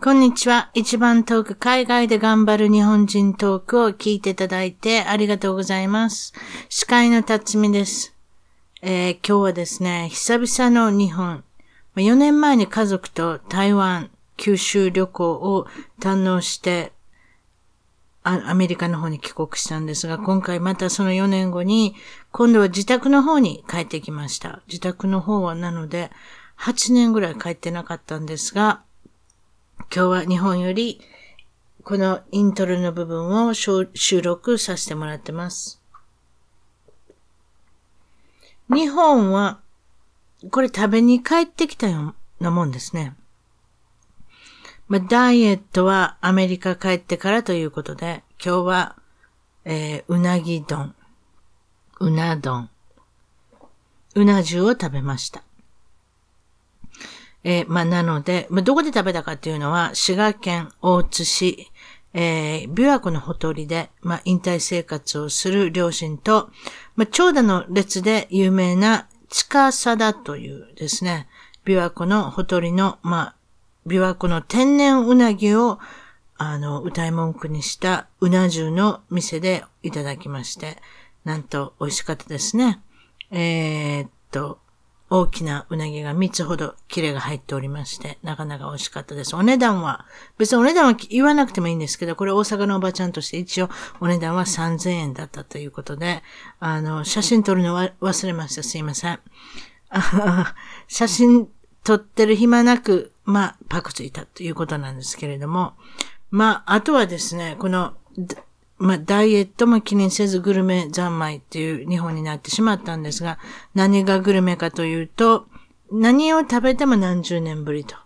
こんにちは。一番トーク、海外で頑張る日本人トークを聞いていただいてありがとうございます。司会の辰巳です。えー、今日はですね、久々の日本。4年前に家族と台湾、九州旅行を堪能してアメリカの方に帰国したんですが、今回またその4年後に、今度は自宅の方に帰ってきました。自宅の方はなので、8年ぐらい帰ってなかったんですが、今日は日本よりこのイントロの部分を収録させてもらってます。日本は、これ食べに帰ってきたようなもんですね。まあ、ダイエットはアメリカ帰ってからということで、今日は、えー、うなぎ丼、うな丼、うな重を食べました。えー、まあ、なので、まあ、どこで食べたかっていうのは、滋賀県大津市、えー、琵琶湖のほとりで、まあ、引退生活をする両親と、まあ、長蛇の列で有名な近貞というですね、琵琶湖のほとりの、まあ、琵琶湖の天然うなぎを、あの、歌い文句にしたうな重の店でいただきまして、なんと美味しかったですね。えー、っと、大きなうなぎが3つほどキレが入っておりまして、なかなか美味しかったです。お値段は、別にお値段は言わなくてもいいんですけど、これ大阪のおばちゃんとして一応お値段は3000円だったということで、あの、写真撮るのは忘れました。すいません。写真撮ってる暇なく、まあ、パクついたということなんですけれども、まあ、あとはですね、この、まあ、ダイエットも気にせずグルメ三昧っていう日本になってしまったんですが、何がグルメかというと、何を食べても何十年ぶりと。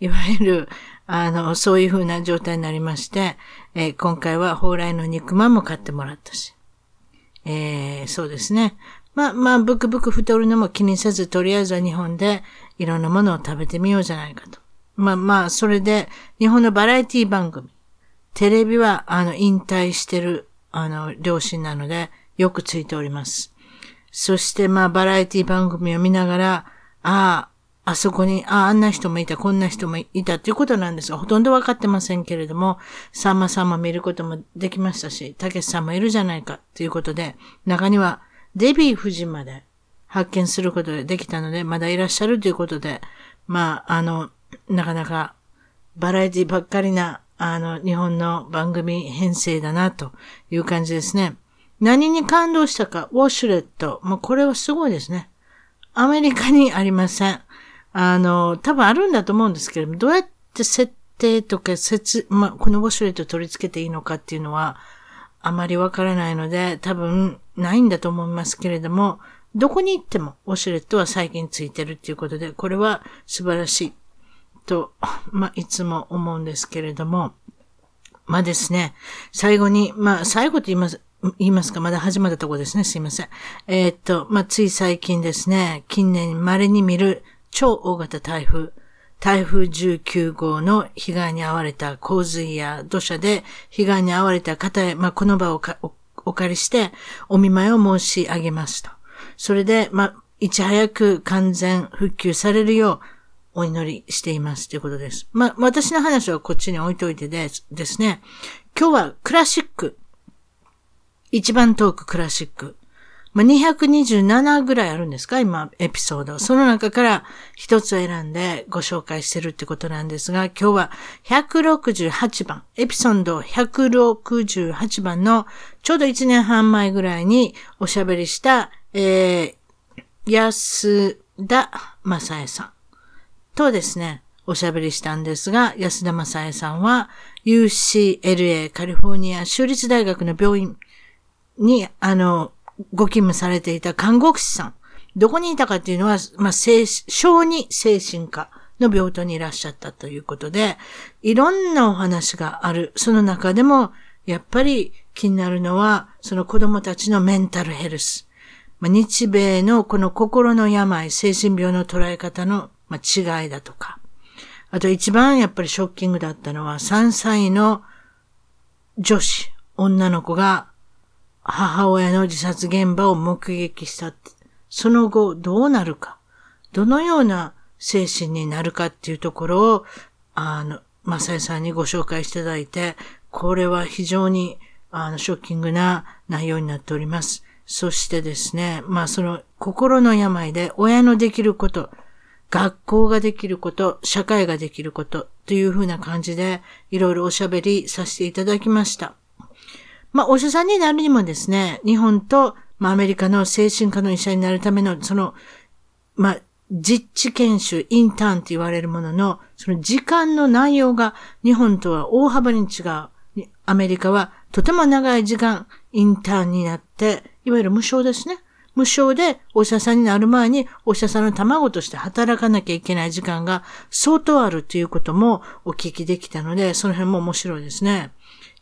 いわゆる、あの、そういう風な状態になりまして、えー、今回は蓬莱の肉まんも買ってもらったし。えー、そうですね。まあ、まあ、ブクブク太るのも気にせず、とりあえずは日本でいろんなものを食べてみようじゃないかと。まあまあ、それで、日本のバラエティ番組、テレビは、あの、引退してる、あの、両親なので、よくついております。そして、まあ、バラエティ番組を見ながら、ああ、あそこに、ああ、あんな人もいた、こんな人もいたっていうことなんですが、ほとんどわかってませんけれども、さんまさんも見ることもできましたし、たけしさんもいるじゃないかということで、中には、デビー夫人まで発見することができたので、まだいらっしゃるということで、まあ、あの、なかなか、バラエティばっかりなあの、日本の番組編成だな、という感じですね。何に感動したか、ウォシュレット。もうこれはすごいですね。アメリカにありません。あの、多分あるんだと思うんですけれども、どうやって設定とか設、まあ、このウォシュレットを取り付けていいのかっていうのは、あまりわからないので、多分ないんだと思いますけれども、どこに行ってもウォシュレットは最近ついてるっていうことで、これは素晴らしい。と、まあ、いつも思うんですけれども、まあですね、最後に、まあ、最後と言います、言いますか、まだ始まったとこですね。すいません。えー、っと、まあ、つい最近ですね、近年稀に見る超大型台風、台風19号の被害に遭われた洪水や土砂で被害に遭われた方へ、まあ、この場をお借りしてお見舞いを申し上げますと。それで、まあ、いち早く完全復旧されるよう、お祈りしていますということです。まあ、私の話はこっちに置いといてでですね、今日はクラシック。一番トークラシック。まあ、227ぐらいあるんですか？今、エピソード。その中から一つ選んでご紹介してるってことなんですが、今日は168番、エピソード168番のちょうど1年半前ぐらいにおしゃべりした、えー、安田正恵さんとですね、おしゃべりしたんですが、安田正恵さんは UCLA カリフォルニア州立大学の病院に、あの、ご勤務されていた看護師さん。どこにいたかっていうのは、まあ、小児精神科の病棟にいらっしゃったということで、いろんなお話がある。その中でも、やっぱり気になるのは、その子供たちのメンタルヘルス。まあ、日米のこの心の病、精神病の捉え方の、まあ、違いだとか。あと一番やっぱりショッキングだったのは、3歳の女子、女の子が母親の自殺現場を目撃した。その後どうなるか、どのような精神になるかっていうところを、あの、マサイさんにご紹介していただいて、これは非常に、あの、ショッキングな内容になっております。そしてですね、まあその心の病で親のできること、学校ができること、社会ができることというふうな感じでいろいろおしゃべりさせていただきました。まあ、お医者さんになるにもですね、日本と、まあ、アメリカの精神科の医者になるための、その、まあ、実地研修、インターンって言われるものの、その時間の内容が日本とは大幅に違う。アメリカはとても長い時間、インターンになって、いわゆる無償ですね。無償でお医者さんになる前にお医者さんの卵として働かなきゃいけない時間が相当あるということもお聞きできたので、その辺も面白いですね。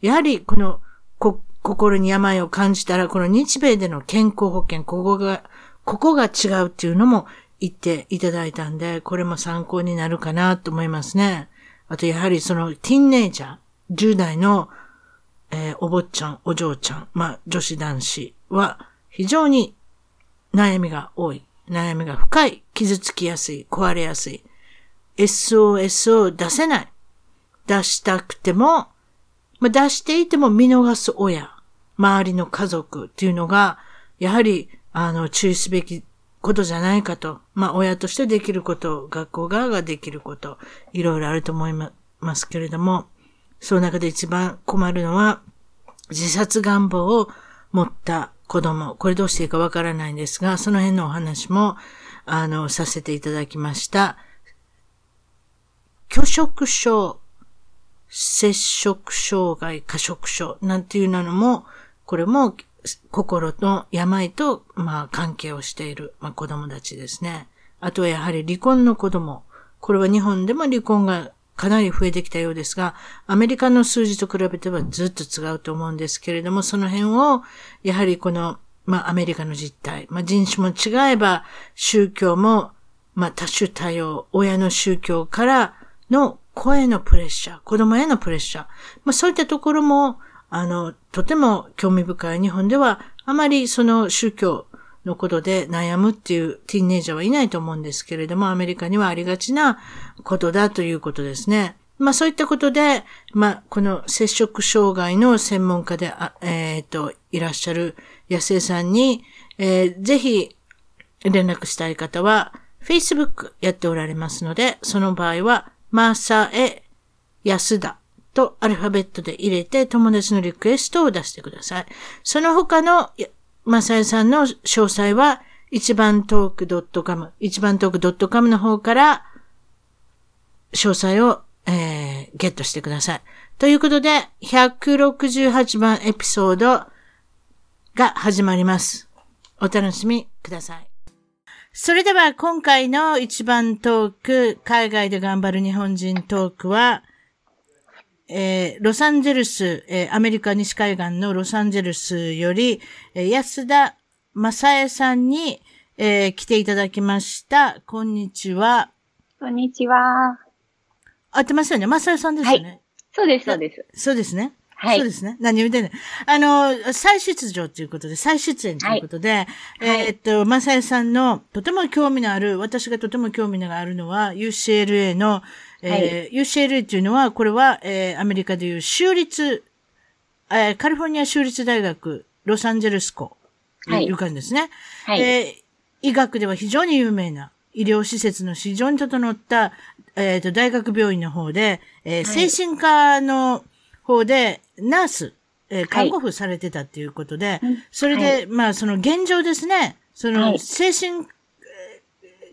やはりこのこ心に病を感じたら、この日米での健康保険、ここが、ここが違うっていうのも言っていただいたんで、これも参考になるかなと思いますね。あと、やはりその、ティーンネイジャー、10代の、えー、お坊ちゃん、お嬢ちゃん、まあ、女子男子は、非常に悩みが多い。悩みが深い。傷つきやすい。壊れやすい。SOS を出せない。出したくても、まあ、出していても見逃す親、周りの家族っていうのが、やはり、あの、注意すべきことじゃないかと。まあ、親としてできること、学校側ができること、いろいろあると思いますけれども、その中で一番困るのは、自殺願望を持った子供。これどうしていいかわからないんですが、その辺のお話も、あの、させていただきました。拒食症摂食障害、過食症なんていうのも、これも心の病と、まあ、関係をしている、まあ、子供たちですね。あとはやはり離婚の子供。これは日本でも離婚がかなり増えてきたようですが、アメリカの数字と比べてはずっと違うと思うんですけれども、その辺を、やはりこの、まあ、アメリカの実態、まあ、人種も違えば、宗教も、まあ、多種多様、親の宗教からの声のプレッシャー、子供へのプレッシャー、まあそういったところも、あの、とても興味深い。日本では、あまりその宗教のことで悩むっていうティーンネイジャーはいないと思うんですけれども、アメリカにはありがちなことだということですね。まあそういったことで、まあこの接触障害の専門家で、えっ、ー、と、いらっしゃる安江さんに、えー、ぜひ連絡したい方は、Facebook やっておられますので、その場合は、マーサエ、安田とアルファベットで入れて友達のリクエストを出してください。その他のマサエさんの詳細は一番トーク .com、一番トーク .com の方から詳細を、えー、ゲットしてください。ということで、168番エピソードが始まります。お楽しみください。それでは今回の一番トーク、海外で頑張る日本人トークは、えー、ロサンゼルス、えー、アメリカ西海岸のロサンゼルスより、えー、安田正恵さんに、えー、来ていただきました。こんにちは。こんにちは。合ってますよね正恵さんですよね。はい。そうです、そうです。そうですね。はい。そうですね。何言うてんねあの、再出場ということで、再出演ということで、はい、えー、っと、まさやさんのとても興味のある、私がとても興味のあるのは、UCLA の、えー、はい、UCLA というのは、これは、えー、アメリカでいう州立、えー、カリフォルニア州立大学、ロサンゼルス校はい。いう感じですね。はい。えー医学では非常に有名な医療施設の非常に整った、えっ、と、大学病院の方で、えー精はい。神科の方でナース、えーはい。看護婦されてたっていうことで、うん。それで、まあ、その現状ですね、その、はい。精神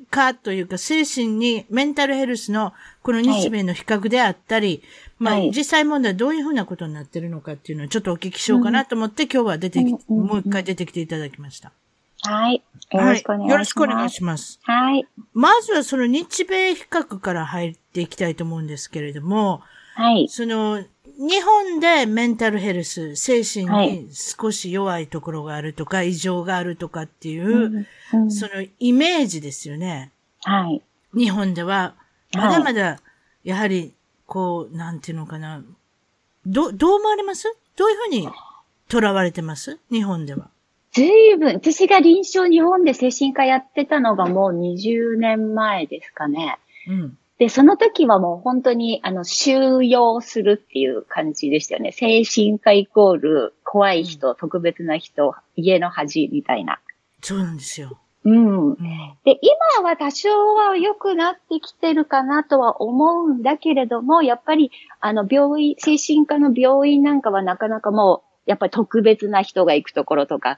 科というか、精神に、メンタルヘルスの、この日米の比較であったり、まあ、はい実際問題どういうふうなことになってるのかっていうのをちょっとお聞きしようかなと思って、今日は出てき、うんうんうんもう一回出てきていただきました。はい。よろしくお願いします。はい。よろしくお願いします。はい。まずはその日米比較から入っていきたいと思うんですけれども、はい。その、日本でメンタルヘルス、精神はいに少し弱いところがあるとか、異常があるとかっていう、うんうんそのイメージですよね。はい。日本では、はいまだまだ、やはり、こう、なんていうのかな。ど、どう思われます？どういうふうに囚われてます？日本では。ずいぶん、私が臨床日本で精神科やってたのがもう20年前ですかね。うん。で、その時はもう本当に、あの、収容するっていう感じでしたよね。精神科イコール、怖い人、特別な人、家の恥みたいな。そうなんですよ。うん。うん。で、今は多少は良くなってきてるかなとは思うんだけれども、やっぱり、あの、病院、精神科の病院なんかはなかなかもう、やっぱり特別な人が行くところとか、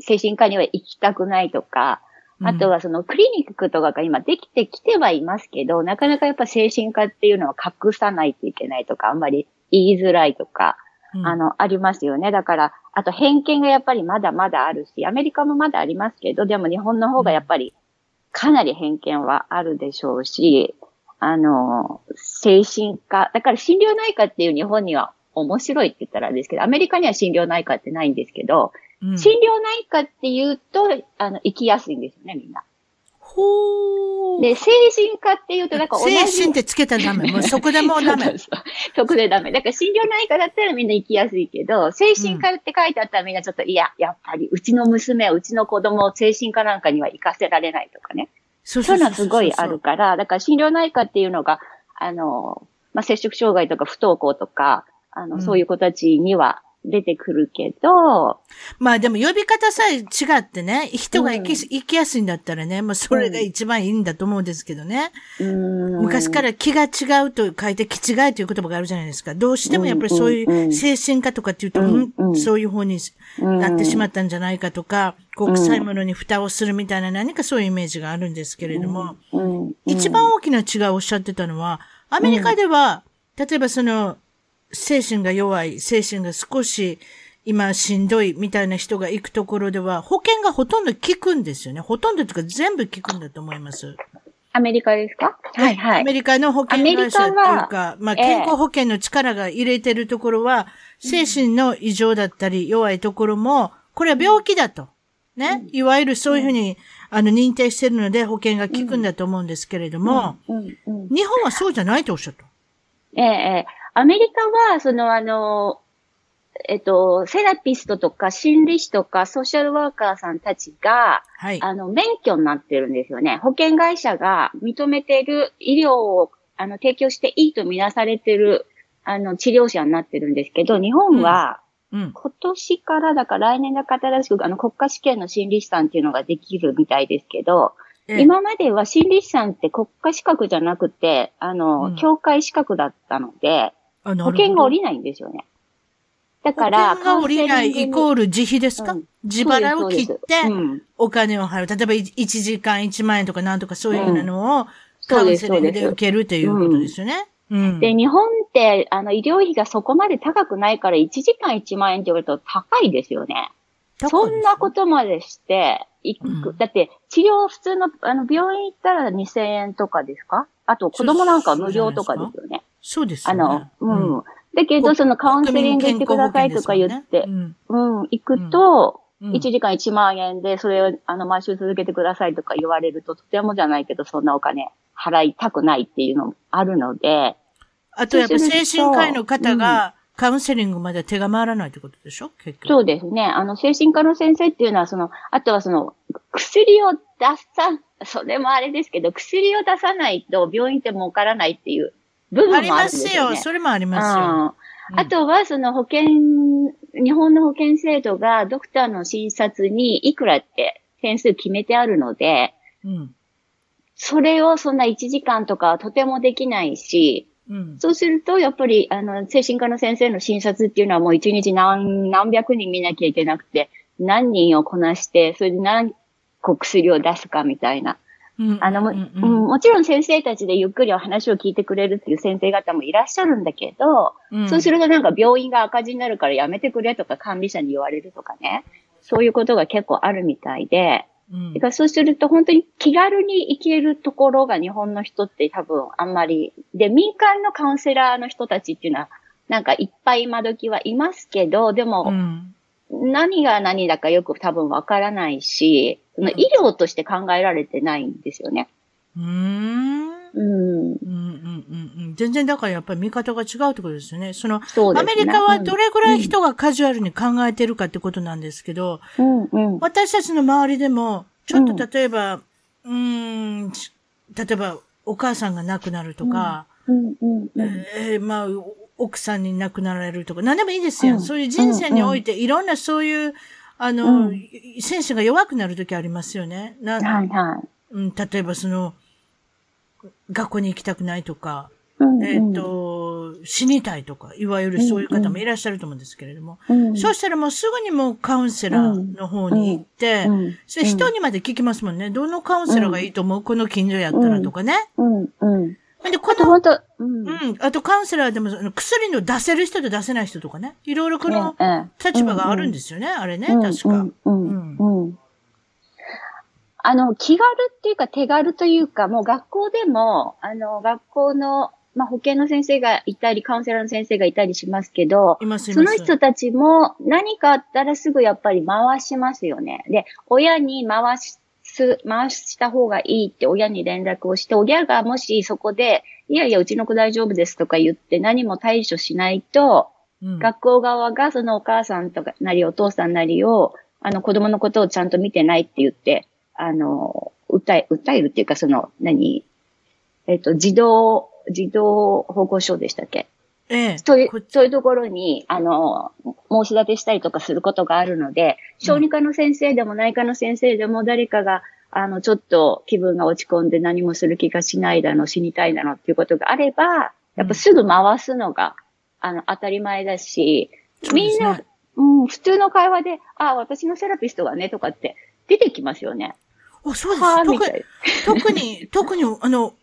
精神科には行きたくないとか、あとはそのクリニックとかが今できてきてはいますけど、なかなかやっぱ精神科っていうのは隠さないといけないとか、あんまり言いづらいとか、うん、あの、ありますよね。だから、あと偏見がやっぱりまだまだあるし、アメリカもまだありますけど、でも日本の方がやっぱりかなり偏見はあるでしょうし、あの、精神科、だから診療内科っていう日本には面白いって言ったらあれですけど、アメリカには診療内科ってないんですけど、うん診療内科って言うと、あの、行きやすいんですよね、みんな。ほー。で、精神科って言うと、なんか同じ。精神ってつけたらダメ。もうそこでもうダメ。そうそうそこでダメ。だから診療内科だったらみんな行きやすいけど、精神科って書いてあったらみんなちょっと、いや、やっぱりうちの娘、うちの子供を精神科なんかには行かせられないとかね。そそういうのはすごいある。から、だから診療内科っていうのが、あの、まあ、接触障害とか不登校とか、あの、うんそういう子たちには出てくるけど、まあでも呼び方さえ違ってね、人が行き,、うん。行きやすいんだったらね、もうそれが一番いいんだと思うんですけどね。うーん。昔から気が違うと書いて気違いという言葉があるじゃないですか。どうしてもやっぱりそういう精神科とかっていうと、うんうん。うんそういう方になってしまったんじゃないかとか、こううん臭いものに蓋をするみたいな何かそういうイメージがあるんですけれども、一番大きな違いをおっしゃってたのは、アメリカでは、例えばその、精神が弱い、精神が少し今しんどいみたいな人が行くところでは、保険がほとんど効くんですよね。ほとんどというか全部効くんだと思います。アメリカですか？はいはい。アメリカの保険会社っていうか、まあ、ええ健康保険の力が入れてるところは、精神の異常だったり弱いところも、これは病気だと。ね。いわゆるそういうふうに、あの、認定してるので保険が効くんだと思うんですけれども、日本はそうじゃないとおっしゃった。ええええアメリカは、その、あの、えっと、セラピストとか心理師とかソーシャルワーカーさんたちが、はい。あの、免許になってるんですよね。保険会社が認めている医療を、あの、提供していいとみなされてる、あの、治療者になってるんですけど、日本は、うん。今年からだから来年だから新しく、あの、国家試験の心理師さんっていうのができるみたいですけど、ええ今までは心理師さんって国家資格じゃなくて、あの、うん協会資格だったので、あなるほど保険が下りないんですよね。だから、保険が下りないイコール自費ですか、うん自腹を切ってうん、お金を払う。例えば1時間1万円とかなんとかそういうのをカウンセリングで受けるということですよね。うん。で、日本って、あの、医療費がそこまで高くないから、1時間1万円って言われると高いですよね。そんなことまでして、いく、うんだって、治療普通の、あの、病院行ったら2000円とかですか？あと、子供なんかは無料とかですよね。そうですよね。あの、うん。だけど、そのカウンセリング行ってくださいとか言って、うん。うん、行くと、うん1時間1万円で、それを、あの、毎週続けてくださいとか言われると、とてもじゃないけど、そんなお金払いたくないっていうのもあるので、あとやっぱ精神科医の方がカウンセリングまで手が回らないってことでしょ？結局。そうですね。あの、精神科の先生っていうのは、その、あとはその、薬を出さ、それもあれですけど、薬を出さないと病院って儲からないっていう部分もあるんありまですすよ、よ。ね。それもありますよ。うんあとは、その保険日本の保険制度がドクターの診察にいくらって点数決めてあるので、うん。それをそんな1時間とかはとてもできないし、うん。そうすると、やっぱり、あの、精神科の先生の診察っていうのはもう1日何、何百人見なきゃいけなくて、何人をこなして、それで何個薬を出すかみたいな。うん。あの、もうんうんもちろん先生たちでゆっくりお話を聞いてくれるっていう先生方もいらっしゃるんだけど、うんそうするとなんか病院が赤字になるからやめてくれとか管理者に言われるとかね。そういうことが結構あるみたいで、うんそうすると本当に気軽に行けるところが日本の人って多分あんまり、で、民間のカウンセラーの人たちっていうのは、なんかいっぱい今時はいますけど、でうもん。何が何だかよく多分わからないし、その医療として考えられてないんですよね。うーん。うん。うんうんうんうん。全然だからやっぱり見方が違うってことですよね。その、そね。アメリカはどれぐらい人がカジュアルに考えてるかってことなんですけど、うんうん。私たちの周りでも、ちょっと例えば、うーん、し例えばお母さんが亡くなるとか、うんうんうん。えーまあ、お奥さんに亡くなられるとか、何でもいいですよ。うん。そういう人生において、いろんなそういう、あの、うん。選手が弱くなるときありますよね。なはいはい。うん、例えばその、学校に行きたくないとか、うんえっ、と、死にたいとか、いわゆるそういう方もいらっしゃると思うんですけれども、うん、そうしたらもうすぐにもうカウンセラーの方に行って、うん。それ人にまで聞きますもんね。どのカウンセラーがいいと思う、この近所やったらとかね。うん。うん。で、この、本当、うん。うん、あとカウンセラーでも薬の出せる人と出せない人とかね。いろいろこのええ立場があるんですよね、あれね、うん確か。うんうんうんあの、気軽っていうか手軽というか、もう学校でも、あの、学校の、まあ、保健の先生がいたり、カウンセラーの先生がいたりしますけど、います、いそます。の人たちも何かあったらすぐやっぱり回しますよね。で、親に回す、回した方がいいって親に連絡をして、親がもしそこで、いやいや、うちの子大丈夫ですとか言って何も対処しないと、うん。学校側がそのお母さんとかなりお父さんなりを、あの子供のことをちゃんと見てないって言って、あの、訴え、訴えるっていうかその、何えっ、と、児童、児童保護所でしたっけ？ええ。そういうこ、そういうところに、あの、申し立てしたりとかすることがあるので、小児科の先生でも内科の先生でも誰かが、あの、ちょっと気分が落ち込んで何もする気がしないだの、死にたいだのっていうことがあれば、やっぱすぐ回すのが、あの、当たり前だし、みんな、うん、普通の会話で、あ、私のセラピストがね、とかって出てきますよね。あ、そうです。特特に、特に、あの、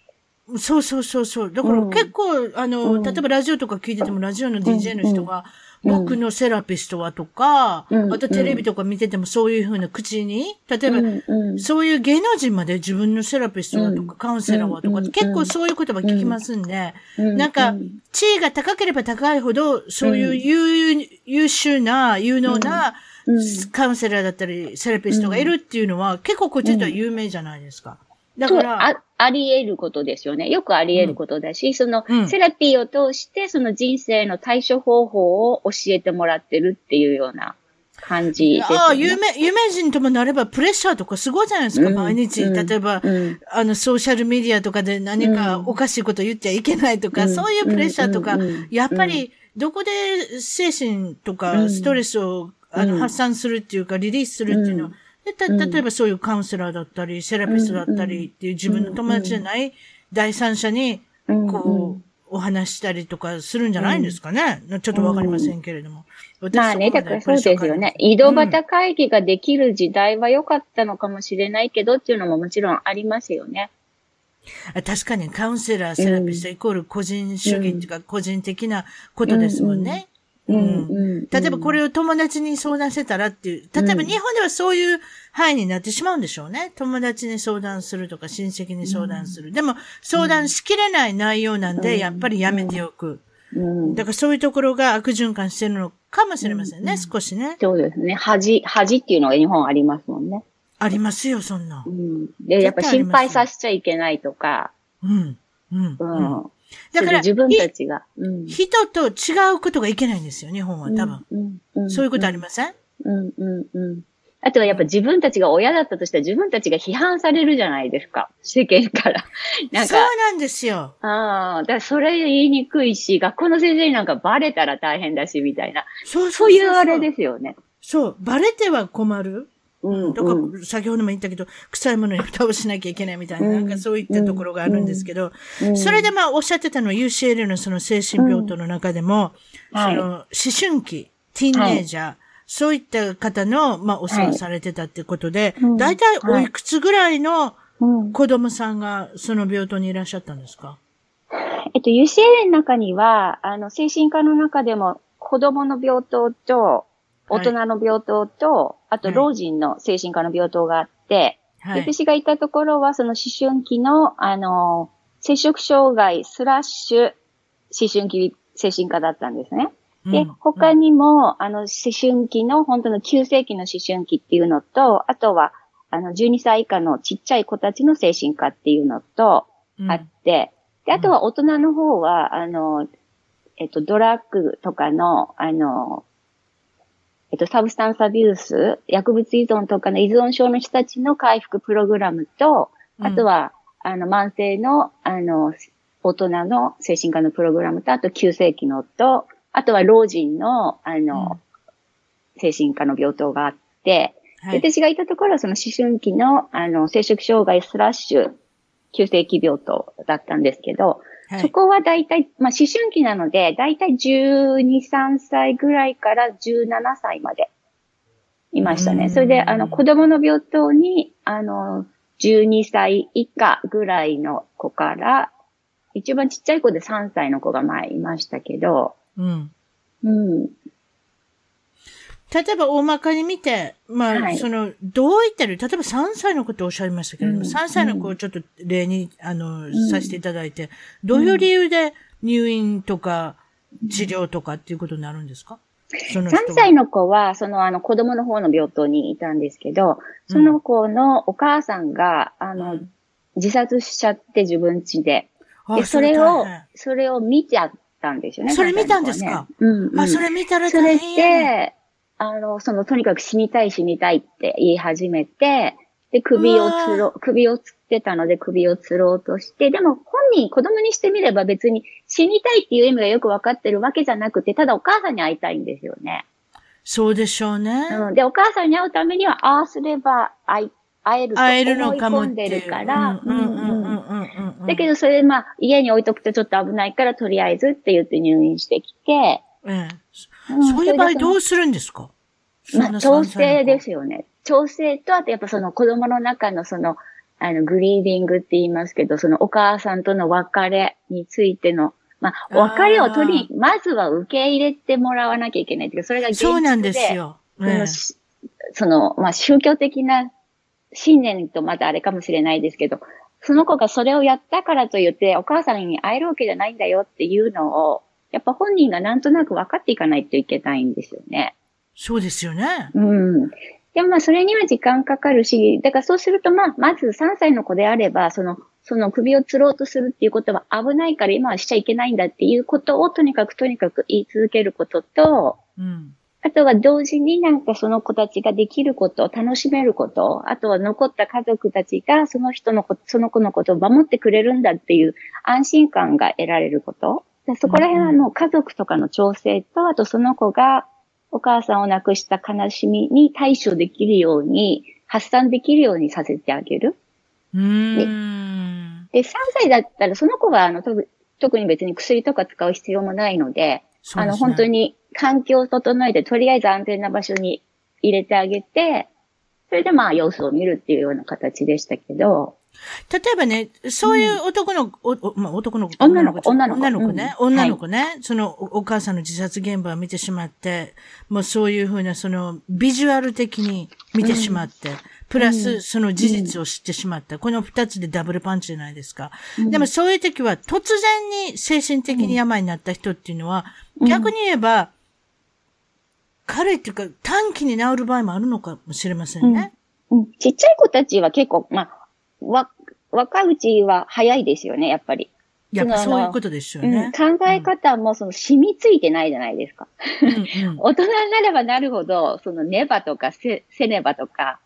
そうそうそうそう。だからうん。結構、あの、うん。例えばラジオとか聞いてても、ラジオの DJ の人が、うん。僕のセラピストはとか、うん。あとテレビとか見ててもそういうふうな口に、例えば、そういう芸能人まで自分のセラピストはとか、うん。カウンセラーはとか、うん。結構そういう言葉聞きますんで、うん。なんかうん、地位が高ければ高いほど、そういう優,、優秀な、有能な、うん。カウンセラーだったり、セラピストがいるっていうのは、結構こっちでは有名じゃないですか。だから、あ、あり得ることですよね。よくあり得ることだし、その、うん。セラピーを通して、その人生の対処方法を教えてもらってるっていうような感じですよね。ああ、有名、有名人ともなればプレッシャーとかすごいじゃないですか、うん。毎日。うん。例えば、うん。あの、ソーシャルメディアとかで何かうん。おかしいこと言っちゃいけないとか、うん。そういうプレッシャーとか、うん。うん。やっぱり、どこで精神とうかん。ストレスを、あのうん。発散するっていうか、リリースするっていうのは、でたうん例えばそういうカウンセラーだったり、セラピストだったりっていう自分の友達じゃない第三者に、うんこう、お話ししたりとかするんじゃないんですかね？ちょっとわかりませんけれども。まあね、だからそうですよね。井戸端会議ができる時代は良かったのかもしれないけどっていうのももちろんありますよね。あ確かにカウンセラー、セラピストイコール個人主義っていうか、個人的なことですもんね。うん例えばこれを友達に相談してたらっていう、例えば日本ではそういう範囲になってしまうんでしょうね。友達に相談するとか親戚に相談する。でも相談しきれない内容なんで、やっぱりやめておく。うん、だからそういうところが悪循環してるのかもしれませんね、少しね。そうですね。恥、恥っていうのが日本ありますもんね。ありますよ、そんなう。ん、で、やっぱ心配させちゃいけないとか、うん。うん。ううんん。だから、自分たちが。うん。人と違うことがいけないんですよ、日本は多分。うんうんうんそういうことありません？うんうんうん。あとはやっぱ自分たちが親だったとしたら自分たちが批判されるじゃないですか。世間から。なんそうか、なんですよ。ああ、だからそれ言いにくいし、学校の先生になんかバレたら大変だし、みたいな。そうそういうあれですよね。そう。バレては困る。うん、先ほども言ったけど、臭いものに蓋をしなきゃいけないみたいな、うん。なんかそういったところがあるんですけど、うん。それでまあおっしゃってたのは UCL のその精神病棟の中でも、その思春期、ティーンネイジャー、そういった方の、まあ、お世話されてたってことで、うん。大体おいくつぐらいのうん。子供さんがその病棟にいらっしゃったんですか？えっと、UCLA の中には、あの、精神科の中でも、子供の病棟と、大人の病棟と、あと、はい。老人の精神科の病棟があって、はい。私がいたところは、その思春期の、あの、摂食障害スラッシュ思春期精神科だったんですね。で、うん。他にも、あの、思春期の、本当の急性期の思春期っていうのと、あとは、あの、12歳以下のちっちゃい子たちの精神科っていうのと、うん。あって、で、あとは大人の方は、あの、えっと、ドラッグとかの、あの、えっと、 substance abuse、薬物依存とかの依存症の人たちの回復プログラムと、あとは、あの、慢性の、あの、大人の精神科のプログラムと、あと急性期のと、あとは老人の、あの、精神科の病棟があって、はい。で私がいたところはその思春期の、あの、摂食障害 slash、急性期病棟だったんですけど、はいそこはだいたい、まあ、思春期なので、だいたい12、3歳ぐらいから17歳までいましたうんね。それで、あの、子供の病棟に、あの、12歳以下ぐらいの子から、一番ちっちゃい子で3歳の子が前いましたけど、うん。うん。例えば大まかに見て、まあ、はい。その、どういったら、例えば3歳のことをおっしゃいましたけれども、うん。3歳の子をちょっと例に、あの、ん。させていただいて、どういう理由で入院とか、治療とかっていうことになるんですか？その人は。3歳の子は、そのあの子供の方の病棟にいたんですけど、その子のお母さんが、あの、うん。自殺しちゃって自分家で。で、あそれをそれを見ちゃったんですよね。それ見たん3ですか？うん、うん。あ、それ見たらそれ大変やね。で、あの、その、とにかく死にたい死にたいって言い始めて、で、首をつろ、首をつってたので首をつろうとして、でも本人、子供にしてみれば別に死にたいっていう意味がよくわかってるわけじゃなくて、ただお母さんに会いたいんですよね。そうでしょうね。うん。で、お母さんに会うためには、ああすれば会い会えると思い込んでるから、だけどそれまあ家に置いとくとちょっと危ないからとりあえずって言って入院してきて、うん、うんそういう場合どうするんですか？まあ、調整ですすよね。調整と、あとやっぱその子供の中のその、あの、グリーディングって言いますけど、そのお母さんとの別れについての、まあ、別れを取り、まずは受け入れてもらわなきゃいけないっていうか、それが現実でそうなんですよ。その、ええ。しその、まあ、宗教的な信念とまたあれかもしれないですけど、その子がそれをやったからといって、お母さんに会えるわけじゃないんだよっていうのを、やっぱ本人がなんとなく分かっていかないといけないんですよね。そうですよね。うん。でもまあそれには時間かかるし、だからそうするとまあ、まず3歳の子であれば、その、その首を吊ろうとするっていうことは危ないから今はしちゃいけないんだっていうことをとにかくとにかく言い続けることと、うん。あとは同時になんかその子たちができること、楽しめること、あとは残った家族たちがその人のこと、その子のことを守ってくれるんだっていう安心感が得られること。でそこら辺はもう家族とかの調整と、あとその子がお母さんを亡くした悲しみに対処できるように、発散できるようにさせてあげる。うーん。で、3歳だったらその子はあの特特に別に薬とか使う必要もないので、ですね本当に環境を整えて、とりあえず安全な場所に入れてあげて、それでまあ様子を見るっていうような形でしたけど、例えばね、そういう男の子、おおまあ、男の子、女の子女女の子。の子ね、うん。女の子ね、そのおお母さんの自殺現場を見てしまって、もうそういうふうな、その、ビジュアル的に見てしまって、プラス、その事実を知ってしまった。この二つでダブルパンチじゃないですか。でもそういう時は、突然に精神的に病になった人っていうのは、うん。逆に言えば、軽いっていうか、短期に治る場合もあるのかもしれませんね。うん、ちっちゃい子たちは結構、まあ、わ、若いうちは早いですよね、やっぱり。やっぱそういうことですようんね。考え方もその染みついてないじゃないですか。うんうん 大人になればなるほど、そのネバとかセセネバとか、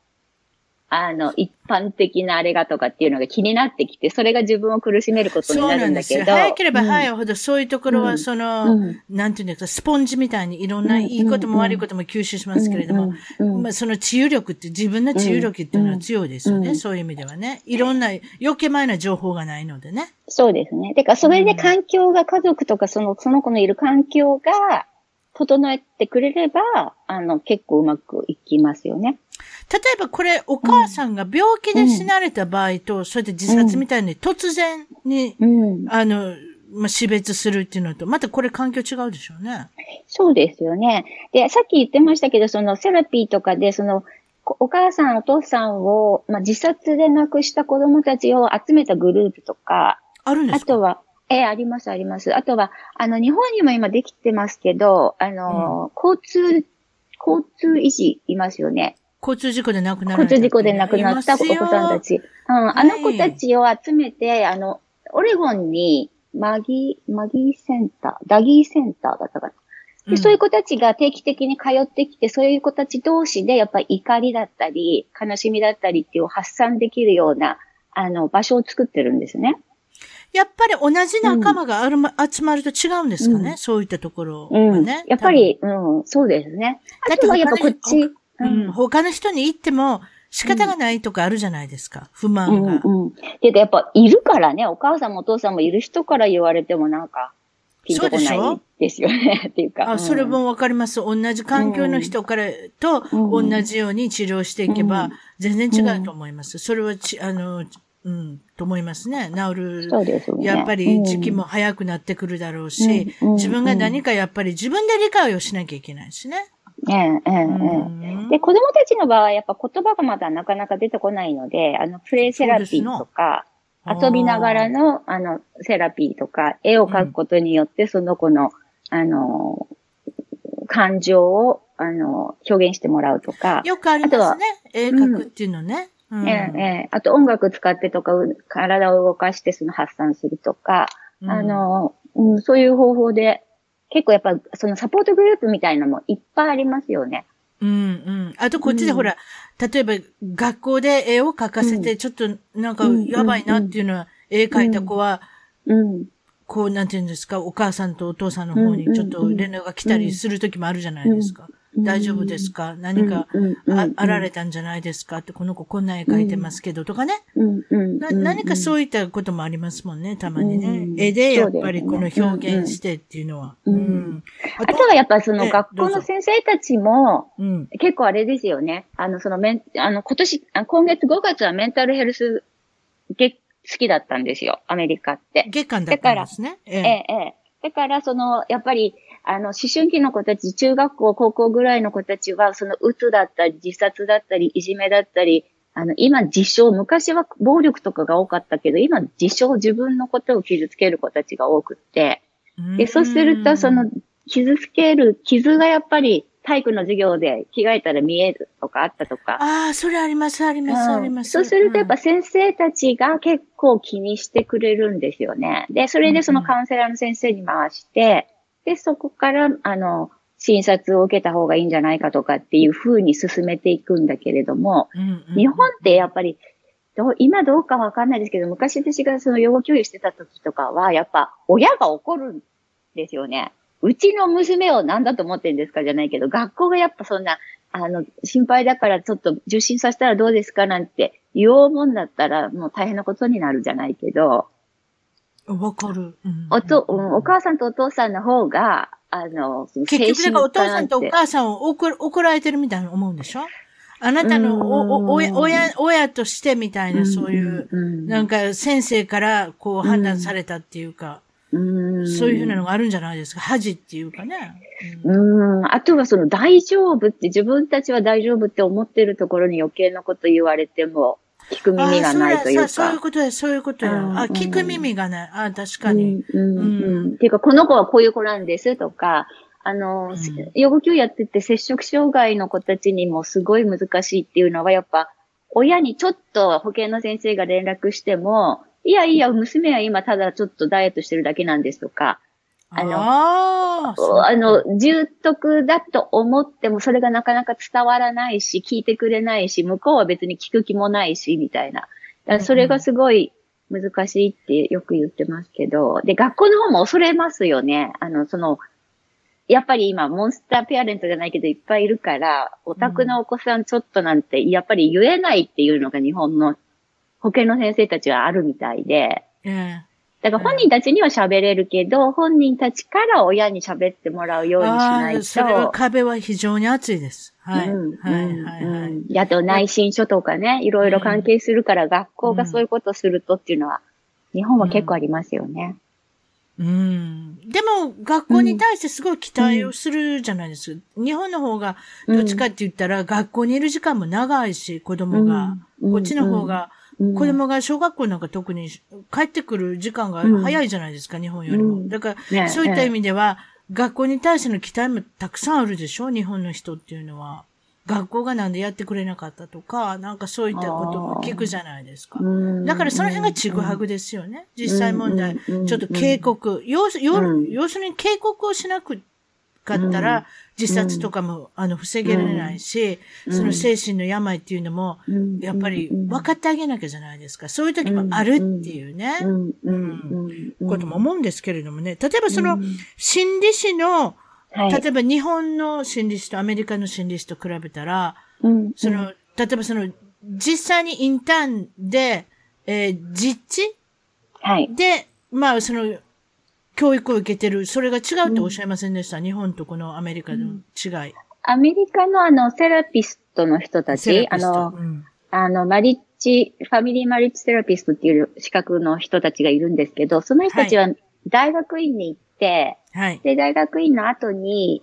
あの、一般的なあれがとかっていうのが気になってきて、それが自分を苦しめることにそうななんですよ。るんだけど。早ければ早いい。ほど、そういうところは、うんその、うんなんていうんですか、スポンジみたいにいろんなうんいいことうんも悪いことも吸収しますけれども、うんうんまあ、その治癒力って、自分の治癒力っていうのは強いですよね。うんそういう意味ではね。いろんな余計前な情報がないのでね。そうですね。てか、それで環境が、家族とかその、その子のいる環境が、整えてくれれば、あの、結構うまくいきますよね。例えばこれ、お母さんが病気で死なれた場合と、そうやって自殺みたいに突然に、うん。あの、まあ、死別するっていうのと、またこれ環境違うでしょうね。そうですよね。で、さっき言ってましたけど、そのセラピーとかで、その、こお母さん、お父さんを、まあ、自殺で亡くした子供たちを集めたグループとか、あるんですか？あとは、ええあります、あります。あとは、あの、日本にも今できてますけど、あの、交通、交通維持いますよね。交通事故で亡くなられた交通事故で亡くなったお子さんたち。うん、あの子たちを集めて、あの、オレゴンに、マギー、マギーセンター、ダギーセンターだったかな。で、そういう子たちが定期的に通ってきて、そういう子たち同士で、やっぱり怒りだったり、悲しみだったりっていう発散できるような、あの、場所を作ってるんですね。やっぱり同じ仲間があるま、集まると違うんですかね、うんそういったところうん。はね。やっぱり、うん、そうですね。だってあとはやっぱこっち、うん、他の人に言っても仕方がないとかあるじゃないですか、不う満が。んうん。てかやっぱいるからね、お母さんもお父さんもいる人から言われてもなんか、ピンとこないですよね。っていうか。あ、それうんもわかります。同じ環境の人からとうん同じように治療していけばうん全然違うと思います。それはち、あの、うん、と思いますね。治る。そうでね。やっぱり時期も早くなってくるだろうし、うん自分が何かやっぱり自分で理解をしなきゃいけないしね。ええ、ええ、で、子供たちの場合はやっぱ言葉がまだなかなか出てこないので、あの、プレイセラピーとか、遊びながらの、あの、セラピーとか、絵を描くことによって、その子の、あの、感情を、あの、表現してもらうとか、よくありますね。絵描くっていうのね。うんええ、ええ、あと音楽使ってとか、う体を動かしてその発散するとか、あ、の、うん、そういう方法で、結構やっぱ、そのサポートグループみたいなのもいっぱいありますよね。うんうん。あとこっちでほら、例えば学校で絵を描かせて、ちょっとなんかうんやばいなっていうのは、絵描いた子は、うん。こう、なんていうんですか、お母さんとお父さんの方にちょっと連絡が来たりする時もあるじゃないですか。うん大丈夫ですか？何かああられたんじゃないですか？って、この子こんな絵描いてますけどとかね。何かそういったこともありますもんね、たまにね。うん絵でやっぱりこの表現してっていうのは。あとはやっぱそえの学校の先生たちも、うん。結構あれですよね。あの、そのメン、あの、今年、あ今月5月はメンタルヘルス月好きだったんですよ。アメリカって。月間だったんですね。えええ、ええ。だから、その、やっぱり、あの、思春期の子たち、中学校、高校ぐらいの子たちは、その、うつだったり、自殺だったり、いじめだったり、あの、今、自傷、昔は暴力とかが多かったけど、今、自傷、自分のことを傷つける子たちが多くって、で、そうすると、その、傷つける、傷がやっぱり、体育の授業で着替えたら見えるとかあったとか。ああ、それあります、あります、ありうんます。そうするとやっぱ先生たちが結構気にしてくれるんですよね。で、それでそのカウンセラーの先生に回して、で、そこから、あの、診察を受けた方がいいんじゃないかとかっていう風に進めていくんだけれども、うん、うんうん日本ってやっぱり、今どうかわかんないですけど、昔私がその養護教諭してた時とかは、やっぱ親が怒るんですよね。うちの娘を何だと思ってるんですかじゃないけど、学校がやっぱそんな、あの、心配だからちょっと受診させたらどうですかなんて言おうもんだったらもう大変なことになるじゃないけど、わかる。うんおと、うんお母さんとお父さんの方が、あの、結局、だからお父さんとお母さんを怒る怒られてるみたいに思うんでしょ？あなたのおお親、親、親としてみたいな、そういう、うんなんか先生からこう判断されたっていうか、うんそういうふうなのがあるんじゃないですか？恥っていうかね。うん。あとはその大丈夫って自分たちは大丈夫って思ってるところに余計なこと言われても聞く耳がないというあそそういうか。ことや、そういうことや。あ、聞く耳がない。あ、確かに。うんうんううんん。っていうか、この子はこういう子なんですとか、あの、うん養護教やってて接触障害の子たちにもすごい難しいっていうのは、やっぱ、親にちょっと保健の先生が連絡しても、いやいや、娘は今ただちょっとダイエットしてるだけなんですとか、あの、あーあの、重篤だと思ってもそれがなかなか伝わらないし、聞いてくれないし、向こうは別に聞く気もないし、みたいな。だからそれがすごい難しいってよく言ってますけど、で、学校の方も恐れますよね。あの、その、やっぱり今、モンスターペアレントじゃないけどいっぱいいるから、オタクのお子さんちょっとなんて、やっぱり言えないっていうのが日本の保健の先生たちはあるみたいで、えだから本人たちには喋れるけど、本人たちから親に喋ってもらうえようにしあないと。あそれは壁は非常に厚いです。はい。うんはい、うんはい、あと内申書とかね、いろいろ関係するから学校がそういうことするとっていうのは、日本は結構ありますよね。うん。でも、学校に対してすごい期待をするじゃないですか。日本の方が、どっちかって言ったら、学校にいる時間も長いし、子供が。うんこっちの方が、うん子供が小学校なんか特に帰ってくる時間が早いじゃないですか、日本よりも。うんだから、ねそういった意味では、学校に対しての期待もたくさんあるでしょ日本の人っていうのは。学校がなんでやってくれなかったとか、なんかそういったことも聞くじゃないですか。うんだからその辺がちぐはぐですよね。実際問題。うんちょっと警告。要す要するに警告をしなくかったら、自殺とかも、あの、防げられないし、うん。その精神の病っていうのも、うん。やっぱり分かってあげなきゃじゃないですか。そういう時もあるっていうね、うん。ことも思うんですけれどもね。例えばそのうん、心理師の、はい。例えば日本の心理師とアメリカの心理師と比べたら、うん。その、例えばその、実際にインターンで、えー実地はい。で、まあ、その、教育を受けてる、それが違うっておっしゃいませんでした、日本とこのアメリカの違い。アメリカのあの、セラピストの人たち、あの、うん。あの、マリッジ、ファミリーマリッジセラピストっていう資格の人たちがいるんですけど、その人たちは大学院に行って、はい。で、大学院の後に、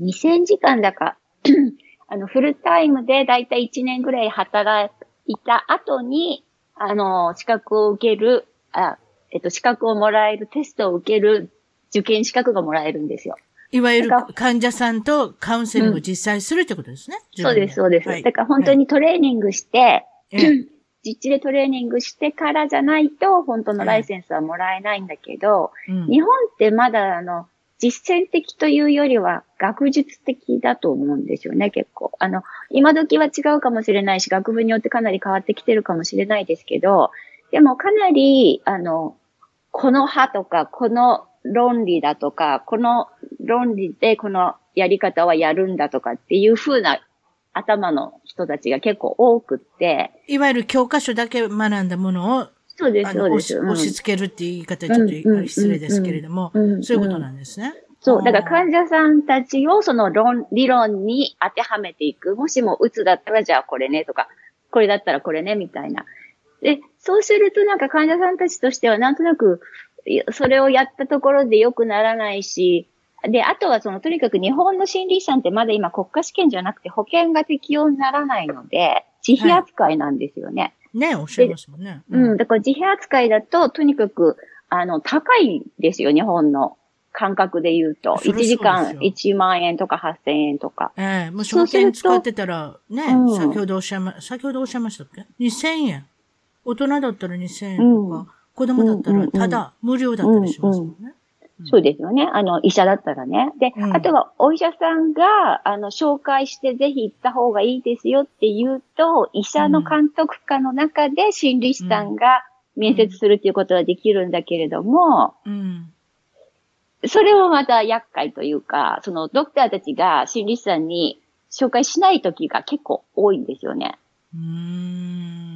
2000時間だか、あの、フルタイムでだいたい1年ぐらい働いた後に、あの、資格を受ける、あ、えっと、資格をもらえる、テストを受ける受験資格がもらえるんですよ。いわゆる患者さんとカウンセリングを実際するってことですね。そうです、そうです。はいだから本当にトレーニングして、ええ 実地でトレーニングしてからじゃないと、本当のライセンスはもらえないんだけど、うん日本ってまだあの、実践的というよりは学術的だと思うんですよね、結構。あの、今時は違うかもしれないし、学部によってかなり変わってきてるかもしれないですけど、でもかなり、あの、この派とか、この論理だとか、この論理でこのやり方はやるんだとかっていう風な頭の人たちが結構多くって、いわゆる教科書だけ学んだものを、そうです、そうです。押しうん押し付けるっていう言い方はちょっと失礼ですけれども、うんそういうことなんですね。そう、だから患者さんたちをその論、理論に当てはめていく。もしもうつだったらじゃあこれねとか、これだったらこれねみたいな。で、そうするとなんか患者さんたちとしてはなんとなく、それをやったところで良くならないし、で、あとはその、とにかく日本の心理師さんってまだ今国家試験じゃなくて保険が適用にならないので、自費扱いなんですよね。ね、おっしゃいますもんね。うん、だから自費扱いだと、とにかく、あの、高いですよ、日本の感覚で言うと。1そりゃそうですよ時間1万円とか8000円とか。ええもし保そうすると険使ってたら、ね、うん先ほどおっしゃいま、先ほどおっしゃいましたっけ ?2000 円。大人だったら2000円とうんか、子供だったらただ、無料だったりしますもんね。うんそうですよね。あの、医者だったらね。で、うんあとはお医者さんが、あの、紹介してぜひ行った方がいいですよって言うと、医者の監督下の中で心理師さんが面接するっていうことはできるんだけれども、うん。それもまた厄介というか、そのドクターたちが心理師さんに紹介しない時が結構多いんですよね。うーん。